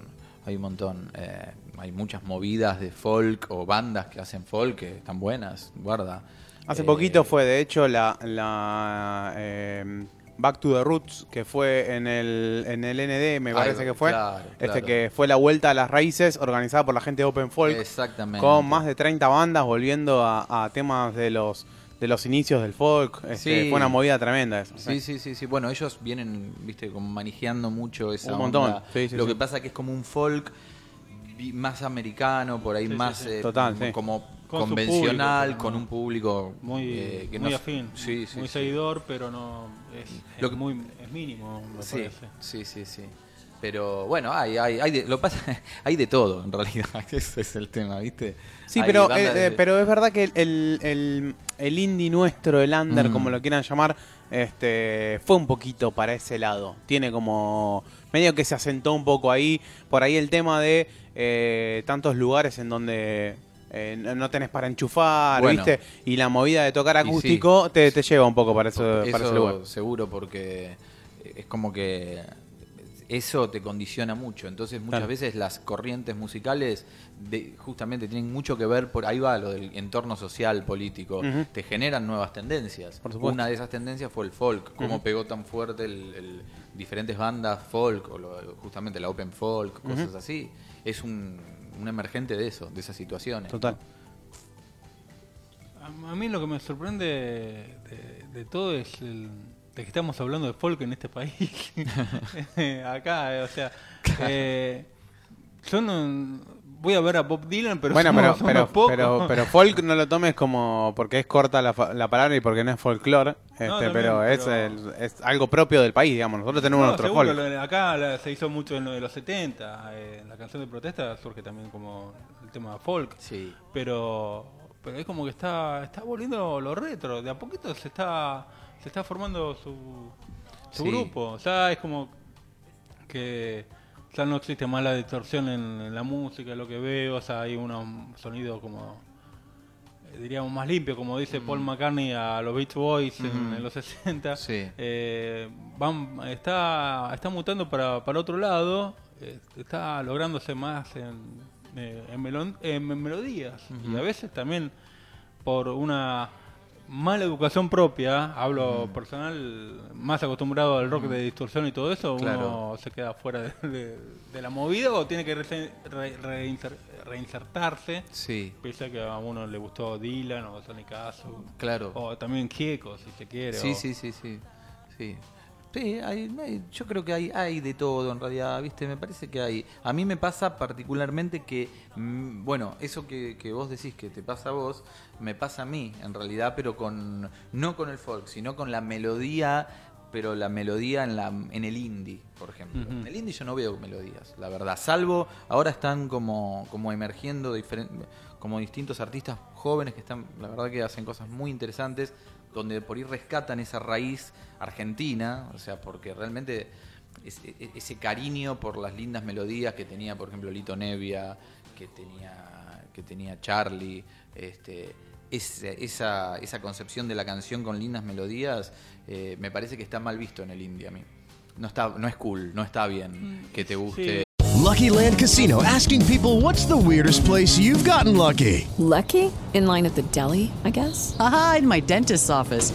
hay un montón. eh, hay muchas movidas de folk o bandas que hacen folk que están buenas, guarda. Hace Eh, poquito fue, de hecho, la, la eh, Back to the Roots, que fue en el, en el ND, me parece que fue. claro, Este claro. que fue la vuelta a las raíces organizada por la gente de Open Folk. Exactamente. Con más de 30 bandas volviendo a, a temas de los de los inicios del folk. Este, Sí. Fue una movida tremenda eso. Sí, sí, sí, sí. Bueno, ellos vienen, viste, como manejando mucho esa Un montón. onda. Sí, sí, Lo que pasa que es como un folk más americano, por ahí más eh, Total, como Con convencional, público, con ¿no? un público muy, eh, que muy no- afín, Sí, sí, muy sí. seguidor, pero no es, es Lo que- muy es mínimo, me Sí, parece. sí, sí, sí. Pero bueno, hay, hay, hay de, lo pasa, *laughs* hay de todo en realidad. *laughs* Ese es el tema, ¿viste? Sí, Hay pero, eh, de- eh, pero es verdad que el, el, el- el indie nuestro, el under, Mm. como lo quieran llamar, este fue un poquito para ese lado. Tiene como medio que se asentó un poco ahí. Por ahí el tema de eh, tantos lugares en donde eh, no tenés para enchufar, Bueno. ¿viste? Y la movida de tocar sí. acústico te, te lleva un poco para, eso, para ese lugar. seguro porque es como que eso te condiciona mucho. Entonces muchas Claro. veces las corrientes musicales de- justamente tienen mucho que ver, por ahí va lo del entorno social, político, te generan nuevas tendencias. Por. Una de esas tendencias fue el folk, cómo pegó tan fuerte el, el- diferentes bandas folk, o lo- justamente la open folk, cosas así. Es un, un emergente de eso, de esas situaciones. Total. A, a mí lo que me sorprende de, de todo es el, de que estamos hablando de folk en este país. *laughs* *laughs* Acá, eh, o sea, eh, yo no voy a ver a Bob Dylan, pero bueno, *laughs* somos- pero, somos pero, pero, pero folk no lo tomes como porque es corta la, fa- la palabra y porque no es folclore, este, también, pero, es, pero- el- es algo propio del país, digamos. Nosotros tenemos No, nuestro seguro, folk. lo de- acá la- se hizo mucho en lo de los 70. eh, la canción de protesta surge también como el tema folk. Sí. Pero, pero es como que está, está volviendo lo retro. De a poquito se está, se está formando su, su Sí. grupo. O sea, es como que ya no existe más la distorsión en, en la música, lo que veo. O sea, hay unos sonidos como eh, diríamos más limpio, como dice Paul McCartney a los Beach Boys en, Mm. en los 60. Sí. Eh, van, está, está mutando para, para otro lado, eh, está lográndose más en, eh, en, melon- en melodías y a veces también por una mala educación propia, hablo personal, más acostumbrado al rock de distorsión y todo eso, Claro. uno se queda fuera de, de- de la movida o tiene que rese- re- reinser- reinsertarse. Sí. Pese a que a uno le gustó Dylan o Sonic Castle. Claro. O también Kieko, si se quiere. Sí, o- sí, sí, sí. Sí, sí hay, hay- yo creo que hay, hay de todo en realidad, ¿viste? Me parece que hay. A mí me pasa particularmente que, mm, bueno, eso que, que vos decís que te pasa a vos, me pasa a mí en realidad, pero con no con el folk, sino con la melodía, pero la melodía en, la, en el indie, por ejemplo. En el indie yo no veo melodías, la verdad. Salvo, ahora están como, como emergiendo diferentes como distintos artistas jóvenes que están, la verdad que hacen cosas muy interesantes, donde por ahí rescatan esa raíz argentina, o sea, porque realmente es- e- ese cariño por las lindas melodías que tenía, por ejemplo, Lito Nevia, que tenía, que tenía Charlie, este, ese- esa, esa concepción de la canción con lindas melodías, eh, me parece que está mal visto en el indie a mí. no está, no es cool, no está bien que te guste. Lucky Land Casino asking people what's the weirdest place you've gotten lucky? Lucky? In line at the deli, I guess? Aha, in my dentist's office.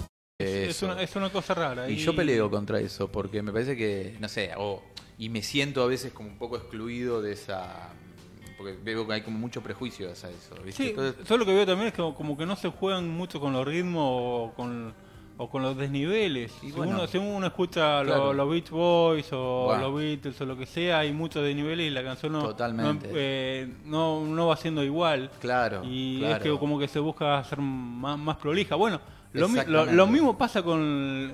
Es una, es una cosa rara. Y yo peleo contra eso, porque me parece que, no sé, o- y me siento a veces como un poco excluido de esa... Porque veo que hay como mucho prejuicio hacia eso, ¿viste? Sí, Entonces, yo lo que veo también es que como que no se juegan mucho con los ritmos o con, o con los desniveles. Si, bueno. uno, si uno escucha Claro. los Beach Boys o Bueno. los Beatles o lo que sea, hay muchos desniveles y la canción no, Totalmente. no, eh, no, no va siendo igual. Claro, Y claro. es que como que se busca hacer más, más prolija. Bueno, lo, lo- lo mismo pasa con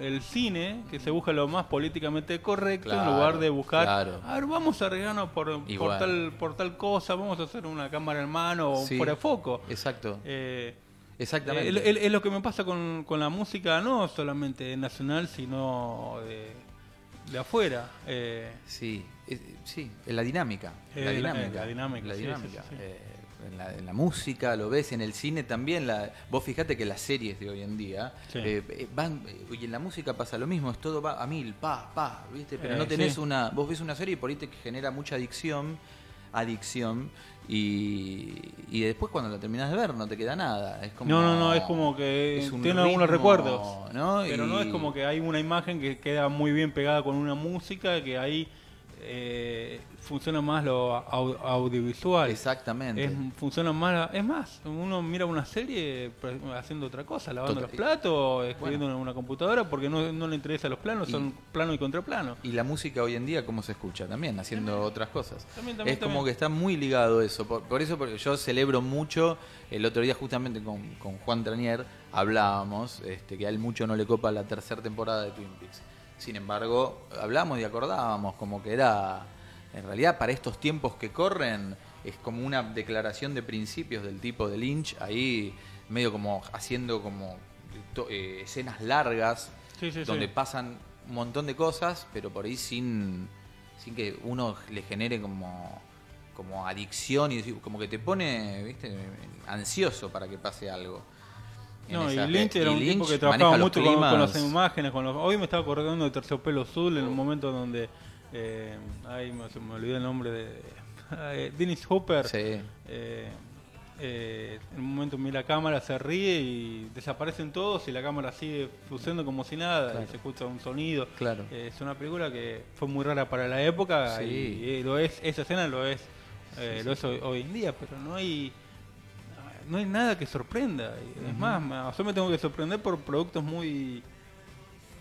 el cine, que se busca lo más políticamente correcto en lugar de buscar, claro. a ver, vamos a arreglarnos por, por, tal, por tal cosa, vamos a hacer una cámara en mano o Sí, fuera de foco. Exacto. Eh, Exactamente. Es, lo que me pasa con, con la música, no solamente nacional, sino de, de afuera. Eh, Sí, es- sí, en la dinámica. Eh, la dinámica. la dinámica, la dinámica. sí, sí, sí. En, la, en la música, lo ves en el cine también. La, vos fijate que las series de hoy en día Sí. eh, eh, van. eh, Y en la música pasa lo mismo, es todo va a mil, pa, pa, ¿viste? Pero Eh, no tenés sí. una. Vos ves una serie y por ahí te genera mucha adicción. Adicción. Y, y después cuando la terminás de ver no te queda nada. Es como, no, no, no, es como que es un tiene algunos recuerdos. ¿no? Pero Y- no es como que hay una imagen que queda muy bien pegada con una música, que ahí eh, funciona más lo au- audiovisual. Exactamente. Es, funciona más, es más, uno mira una serie pre- haciendo otra cosa, lavando Total- los platos, escribiendo en una computadora, porque no, no le interesa los planos, Y- son plano y contraplano. Y la música hoy en día, ¿cómo se escucha? También, haciendo otras cosas. También, también, es como que está muy ligado eso. Por, por eso porque yo celebro mucho, el otro día justamente con, con Juan Tranier hablábamos, este, que a él mucho no le copa la tercera temporada de Twin Peaks. Sin embargo, hablábamos y acordábamos como que era, en realidad para estos tiempos que corren, es como una declaración de principios del tipo de Lynch, ahí medio como haciendo como eh, escenas largas, Sí, sí, donde sí. pasan un montón de cosas, pero por ahí sin, sin que uno le genere como, como adicción y como que te pone, viste, ansioso para que pase algo. No, y Lynch era un Lynch tipo que trabajaba mucho con, las imágenes. Con los, hoy me estaba acordando de Terciopelo Azul en un momento donde. Eh, ay, me, olvidó el nombre de. eh, Dennis Hooper. Sí. eh, eh, en un momento mira la cámara, se ríe y desaparecen todos y la cámara sigue funcionando como si nada Claro. y se escucha un sonido. Claro. Eh, es una película que fue muy rara para la época Sí. y, lo es, esa escena lo es, eh, Sí, lo sí. es hoy, hoy en día, pero no hay no hay nada que sorprenda. Es más, me- yo me tengo que sorprender por productos muy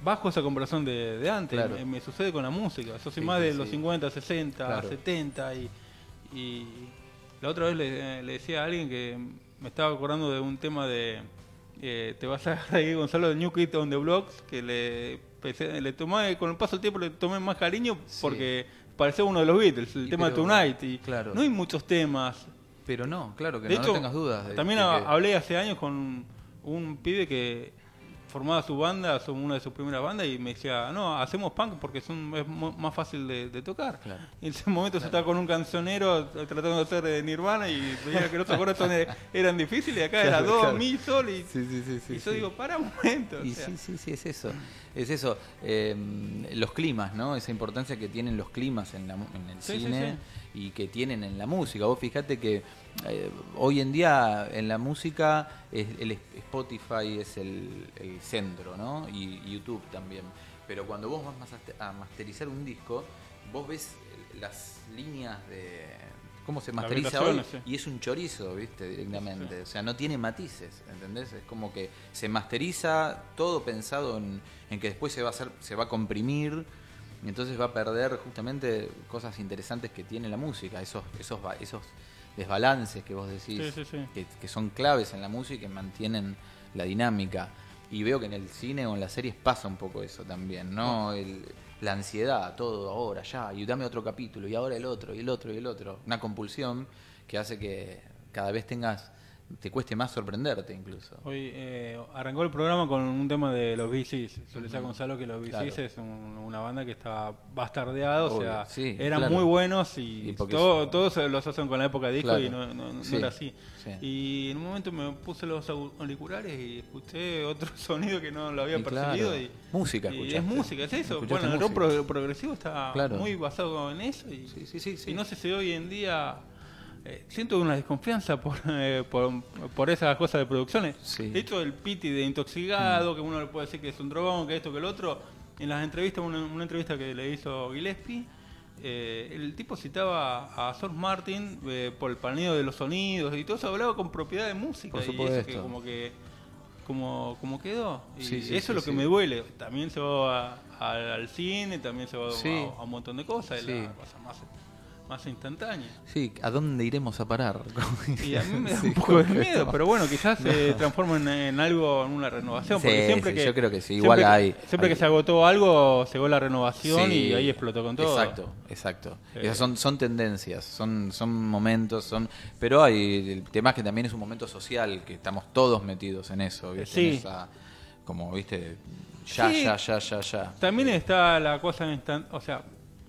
bajos a comparación de, de antes. Claro. Me, me sucede con la música. Yo soy Sí, más de sí. los 50, 60, Claro. 70 y, y la otra vez le, le decía a alguien que me estaba acordando de un tema de eh, te vas a *laughs* reír Gonzalo de New Kid on the Blocks que le le tomé con el paso del tiempo le tomé más cariño porque parecía uno de los Beatles el Y tema pero- Tonight y claro. no hay muchos temas Pero no, claro que de no, hecho, no tengas dudas. de- también de ha- que- hablé hace años con un pibe que formaba su banda, su- una de sus primeras bandas, y me decía, no, hacemos punk porque es, un- es más fácil de, de tocar. Claro. Y en ese momento se estaba con un cancionero eh, tratando de hacer eh, Nirvana y veía que los acordes eh, *laughs* eran difíciles, y acá era Claro, do, claro. mi, sol, y, Sí, sí, sí, sí, y yo digo, para un momento. o Y sea. sí, sí, sí, es eso. Es eso. Eh, los climas, ¿no? Esa importancia que tienen los climas en, la en el cine y que tienen en la música. Vos fijate que eh, hoy en día en la música es- el Spotify es el, el centro, ¿no? Y YouTube también. Pero cuando vos vas a masterizar un disco, vos ves las líneas de cómo se masteriza hoy sí. y es un chorizo, ¿viste? Directamente. O sea, no tiene matices, ¿entendés? Es como que se masteriza todo pensado en, en que después se va a hacer, se va a comprimir y entonces va a perder justamente cosas interesantes que tiene la música, esos, esos, esos desbalances que vos decís, Sí, sí, sí. Que, que son claves en la música y que mantienen la dinámica. Y veo que en el cine o en las series pasa un poco eso también, ¿no? El- la ansiedad, todo ahora, ya, y dame otro capítulo, y ahora el otro, y el otro, y el otro. Una compulsión que hace que cada vez tengas, te cueste más sorprenderte incluso. Hoy eh, arrancó el programa con un tema de los VCs. Yo le decía a. Gonzalo que los VCs Claro. es un- una banda que está bastardeada, o sea, sí, eran claro. muy buenos y, Y todo- todos los hacen con la época de disco Claro. y no, no- no Sí, era así. sí. Y en un momento me puse los au- auriculares y escuché otro *laughs* sonido que no lo había Y percibido. Y, música y es música, es eso. Bueno, el rock progresivo está muy basado en eso y no sé si hoy en día... eh, siento una desconfianza por, *laughs* eh, por, por esas cosas de producciones. De hecho, el piti de intoxicado, que uno le puede decir que es un drogón, que esto, que el otro. En las entrevistas, una, una entrevista que le hizo Gillespie, eh, el tipo citaba a George Martin eh, por el paneo de los sonidos y todo eso, hablaba con propiedad de música. Por y eso supuesto. que como que como, como quedó. Y Sí, sí, eso sí, es lo que sí. me duele. También se va a- a- al cine, también se va a- Sí. a, un montón de cosas. Sí. la cosa más, más instantánea. Sí, ¿a dónde iremos a parar? *laughs* Y a mí me da Sí, un poco de miedo, pero bueno, quizás se No. transforma en, en algo, en una renovación. Porque Sí, siempre sí, que, yo creo que sí, siempre igual que- hay- Siempre hay- que se agotó algo, llegó la renovación y ahí explotó con todo. Exacto, exacto. Eh, Esas son, son tendencias, son, son momentos, son pero hay el tema es que también es un momento social, que estamos todos metidos en eso, ¿viste? En esa- como, viste, ya, ya, ya, ya, ya. También está la cosa, o sea,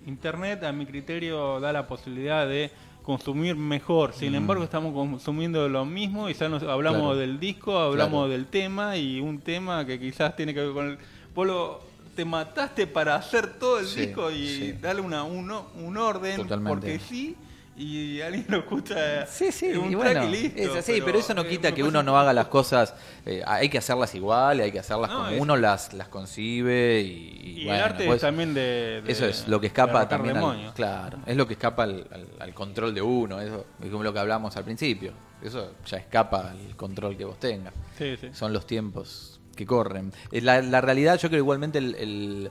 Internet a mi criterio da la posibilidad de consumir mejor. Sin Mm. embargo, estamos consumiendo lo mismo y ya nos hablamos Claro. del disco, hablamos Claro. del tema y un tema que quizás tiene que ver con el... Vos lo- te mataste para hacer todo el Sí, disco y sí. darle una, un, un orden Totalmente. porque sí y alguien lo escucha Sí, sí, un y track bueno, y listo. así, pero, eso no quita que uno no haga las cosas, eh, hay que hacerlas igual, hay que hacerlas No, como es- uno las, las concibe y, y Y bueno, el arte después- es también de, de- Eso es lo que escapa también al, claro, es lo que escapa al, al- al control de uno, eso es como lo que hablamos al principio. Eso ya escapa al control que vos tengas. Sí, sí. Son los tiempos que corren. Eh, La, la realidad, yo creo igualmente el-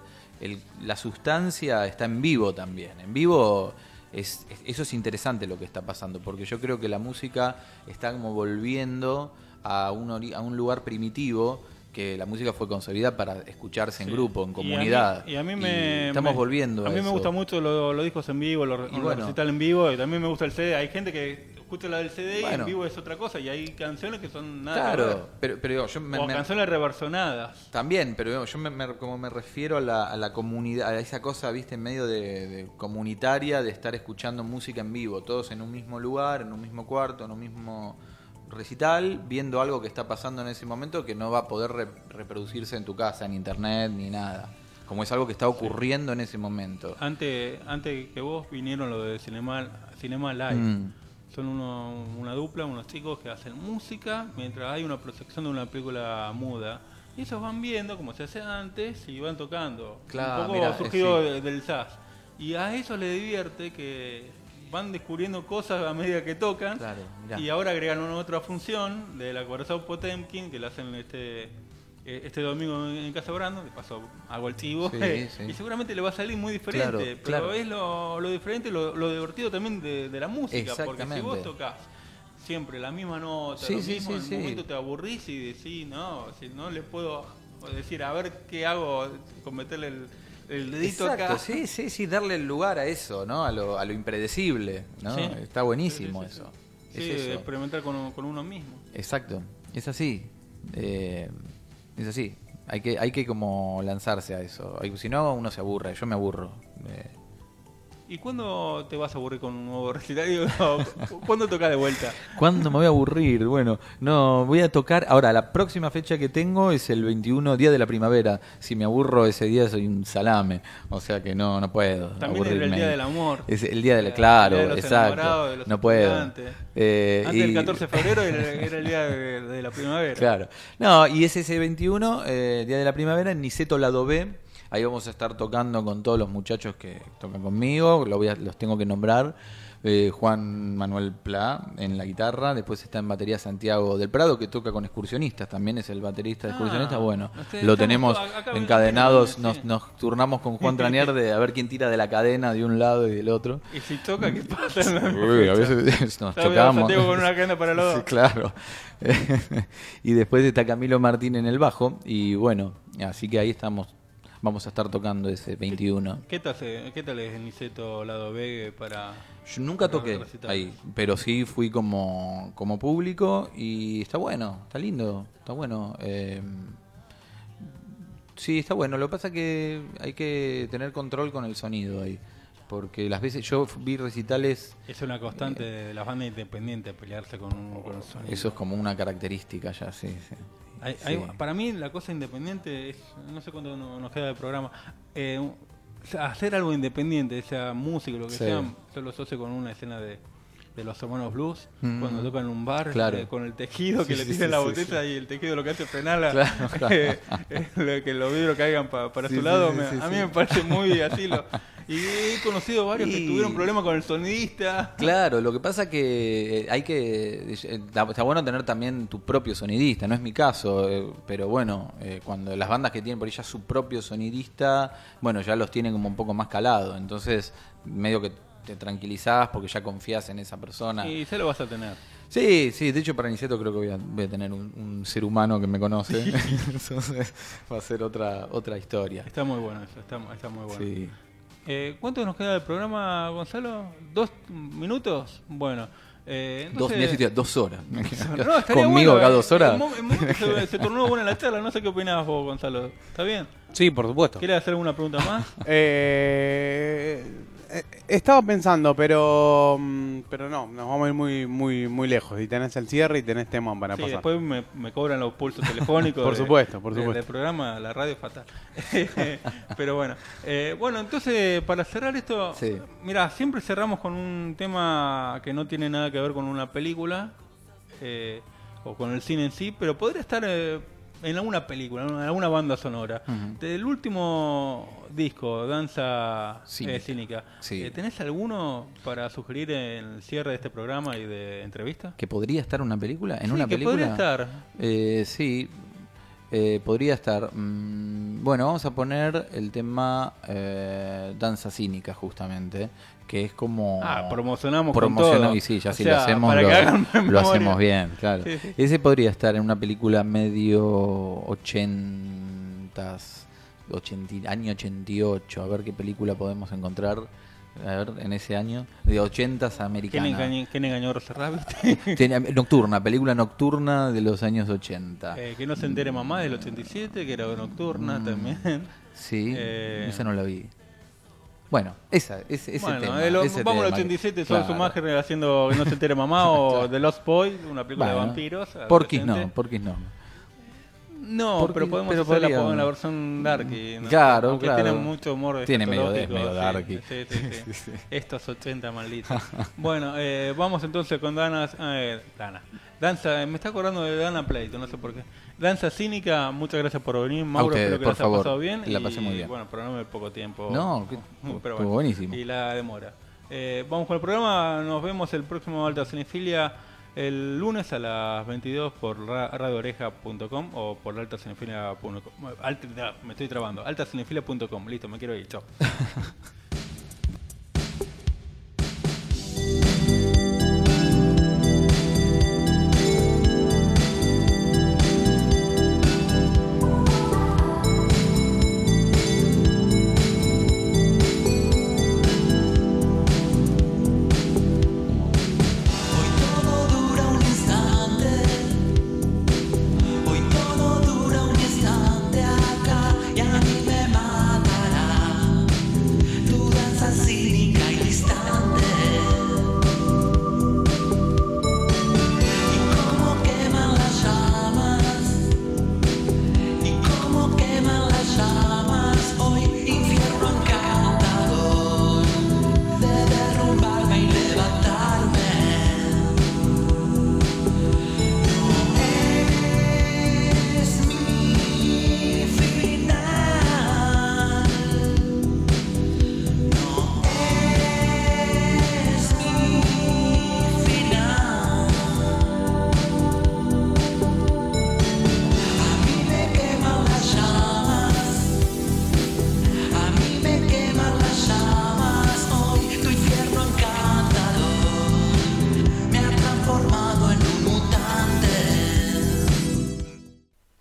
la sustancia está en vivo también. En vivo es, es- eso es interesante lo que está pasando, porque yo creo que la música está como volviendo a un, a un lugar primitivo que la música fue concebida para escucharse en Sí. grupo, en Y a mí- comunidad. Y a mí, Y me. estamos me- volviendo. A mí me eso. gustan mucho los, los discos en vivo, los, Y los bueno. recitales en vivo, y también me gusta el CD. Hay gente que escucha la del CD y en vivo es otra cosa, y hay canciones que son nada. Claro, pero, pero yo me, o me- canciones reversionadas. También, pero yo me, me- como me refiero a la, a la comunidad, a esa cosa, viste, en medio de, de comunitaria, de estar escuchando música en vivo, todos en un mismo lugar, en un mismo cuarto, en un mismo recital, viendo algo que está pasando en ese momento que no va a poder re- reproducirse en tu casa, en internet, ni nada. Como es algo que está ocurriendo en ese momento. Antes, antes que vos vinieron lo de Cinema, Cinema Live. Mm. Son uno- una dupla, unos chicos que hacen música mientras hay una proyección de una película muda. Y ellos van viendo como se hace antes y van tocando. Claro, un poco mirá, eh, surgido sí. del jazz. Y a ellos les divierte que van descubriendo cosas a medida que tocan. Claro, y ahora agregaron otra función de la Corazón Potemkin que la hacen este este domingo en Casa Brando, de paso hago el chivo, Sí, *laughs* sí. y seguramente le va a salir muy diferente, Claro, pero claro. es lo, lo diferente, lo, lo divertido también de, de la música, porque si vos tocas siempre la misma nota, Sí, lo mismo, en un momento te aburrís y decís, no, si no le puedo decir, a ver qué hago, con meterle el, el dedito Exacto, acá. sí, sí, sí, darle el lugar a eso, ¿no? A lo, a lo impredecible, ¿no? Está buenísimo eso. Sí, Es eso. experimentar con, con uno mismo. Exacto, es así. Eh, es así. Hay que, hay que como lanzarse a eso. Si no, uno se aburre. Yo me aburro. Eh, ¿Y cuándo te vas a aburrir con un nuevo *laughs* recitario? *laughs* ¿Cuándo tocas de vuelta? ¿Cuándo me voy a aburrir? Bueno, no, voy a tocar. Ahora, la próxima fecha que tengo es el 21, día de la primavera. Si me aburro ese día, soy un salame. O sea que no, no puedo. También era el aburrirme. día del amor. Es el día del. El Claro, día de los exacto. enamorados, de los no puedo. Eh, Antes del y- 14 de febrero era, *laughs* era el día de, de la primavera. Claro. No, y es ese 21, eh, Día de la Primavera, en Niceto Lado B. Ahí vamos a estar tocando con todos los muchachos que tocan conmigo. Lo voy a- los tengo que nombrar. eh, Juan Manuel Pla en la guitarra, después está en batería Santiago del Prado, que toca con excursionistas, también es el baterista de excursionistas. Bueno, lo tenemos encadenados, nos, nos turnamos con Juan Tranier de a ver quién tira de la cadena de un lado y del otro. Y si toca, ¿qué pasa? Uy, a veces *laughs* nos chocamos. Santiago con una cadena para los. Sí, claro. *laughs* y después está Camilo Martín en el bajo. Y bueno, así que ahí estamos. Vamos a estar tocando ese 21. ¿Qué tal, ¿Qué tal es el Niceto Lado B para.? Yo nunca para toqué ahí, pero sí fui como, como público y está bueno, está lindo, está bueno. eh, sí, está bueno. Lo que pasa que hay que tener control con el sonido ahí. Porque las veces yo vi recitales, Es una constante de las bandas independientes pelearse con, un, con el sonido. eso es como una característica ya, sí. sí. Hay- Sí. hay- para mí la cosa independiente es, no sé cuánto no- nos queda de programa, eh, hacer algo independiente, sea música, lo que Sí. sea, yo lo asocio con una escena de, de los hermanos blues, Mm. cuando tocan en un bar, Claro. eh, con el tejido que Sí, le tiran la botella y el tejido lo que hace frenarla, Claro, *laughs* claro. eh, que los vidrios caigan pa- para su lado, me- a mí me parece muy así. Lo, y he conocido varios que tuvieron problemas con el sonidista. Claro, lo que pasa que eh, hay que. eh, Está, está bueno tener también tu propio sonidista, no es mi caso, eh, pero bueno, eh, cuando las bandas que tienen por ahí ya su propio sonidista, bueno, ya los tienen como un poco más calado, entonces medio que te tranquilizás porque ya confías en esa persona. Y se lo vas a tener. Sí, sí, de hecho para Niceto creo que voy a, voy a tener un, un ser humano que me conoce, *laughs* *laughs* entonces va a ser otra, otra historia. Está muy bueno eso, está, está muy bueno. Sí. Eh, ¿Cuánto nos queda del programa, Gonzalo? ¿Dos minutos? Bueno. Eh, Dos, entonces- necesito dos horas. *laughs* No, Conmigo *laughs* bueno, eh, dos horas. en en se, se tornó buena la charla, no sé qué opinás vos, Gonzalo. ¿Está bien? Sí, por supuesto. ¿Quieres hacer alguna pregunta más? *laughs* Eh, estaba pensando, pero mm, pero no, nos vamos a ir muy muy muy lejos. Y tenés el cierre y tenés tema para Sí, pasar. después me, me cobran los pulsos *laughs* telefónicos. Por de- supuesto, por de- supuesto. del programa, la radio es fatal. *laughs* Pero bueno. Eh, bueno, entonces, para cerrar esto, Sí. mira, siempre cerramos con un tema que no tiene nada que ver con una película eh, o con el cine en sí, pero podría estar eh, en alguna película, en alguna banda sonora. Del último disco, Danza Cínica. eh, Cínica, Sí. eh, ¿tenés alguno para sugerir en el cierre de este programa y de entrevista? ¿Que podría estar una película? ¿En Sí, una que película? podría estar. Eh, sí, eh, podría estar. Mm, bueno, vamos a poner el tema eh, Danza Cínica, justamente, que es como... Ah, promocionamos Promocionamos y sí, ya O si sea, lo hacemos, *laughs* lo, lo hacemos bien, claro. Sí, sí. Ese podría estar en una película medio ochentas, 80, año 88, a ver qué película podemos encontrar. A ver, en ese año, de 80s ¿Quién americana. engañó, quién engañó a Rosa Rabbit? *laughs* Tenía- nocturna, película nocturna de los años 80. Eh, que no se entere mamá del 87, que era nocturna Mm. también. Sí, Eh, esa no la vi. Bueno, esa, ese, ese bueno, tema. de los- ese vamos al tema. 87, son Claro. Schumacher haciendo Que no se entere mamá o *laughs* The Lost Boy, una película de Bueno, vampiros. Porquis no, Porquis no. No, Porquis- pero podemos pero hacerla podríamos. en la versión darky. ¿no? Claro, Aunque claro. tiene mucho humor Tiene medio- escatológico, medio darky. sí, sí, sí. *laughs* Estos 80 malditos. *laughs* bueno, eh, vamos entonces con Dana. eh, Dana. Danza, me está acordando de Dana Pleito, no sé por qué. Danza Cínica, muchas gracias por venir, Mauro. ustedes, espero que por les haya favor. pasado bien. La y, pasé muy bien. Bueno, programa de poco tiempo. No, *laughs* que- pero estuvo buenísimo. Y la demora. Eh, vamos con el programa, nos vemos el próximo Alta Cinefilia el lunes a las 22 por ra- radiooreja.com o por altacinefilia.com. Alta, me estoy trabando. altacinefilia.com. Listo, me quiero ir. Chao. *laughs*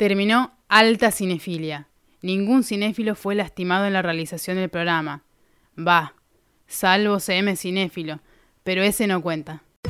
Terminó alta cinefilia. Ningún cinéfilo fue lastimado en la realización del programa. Va, salvo CM Cinéfilo, pero ese no cuenta.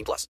18 plus.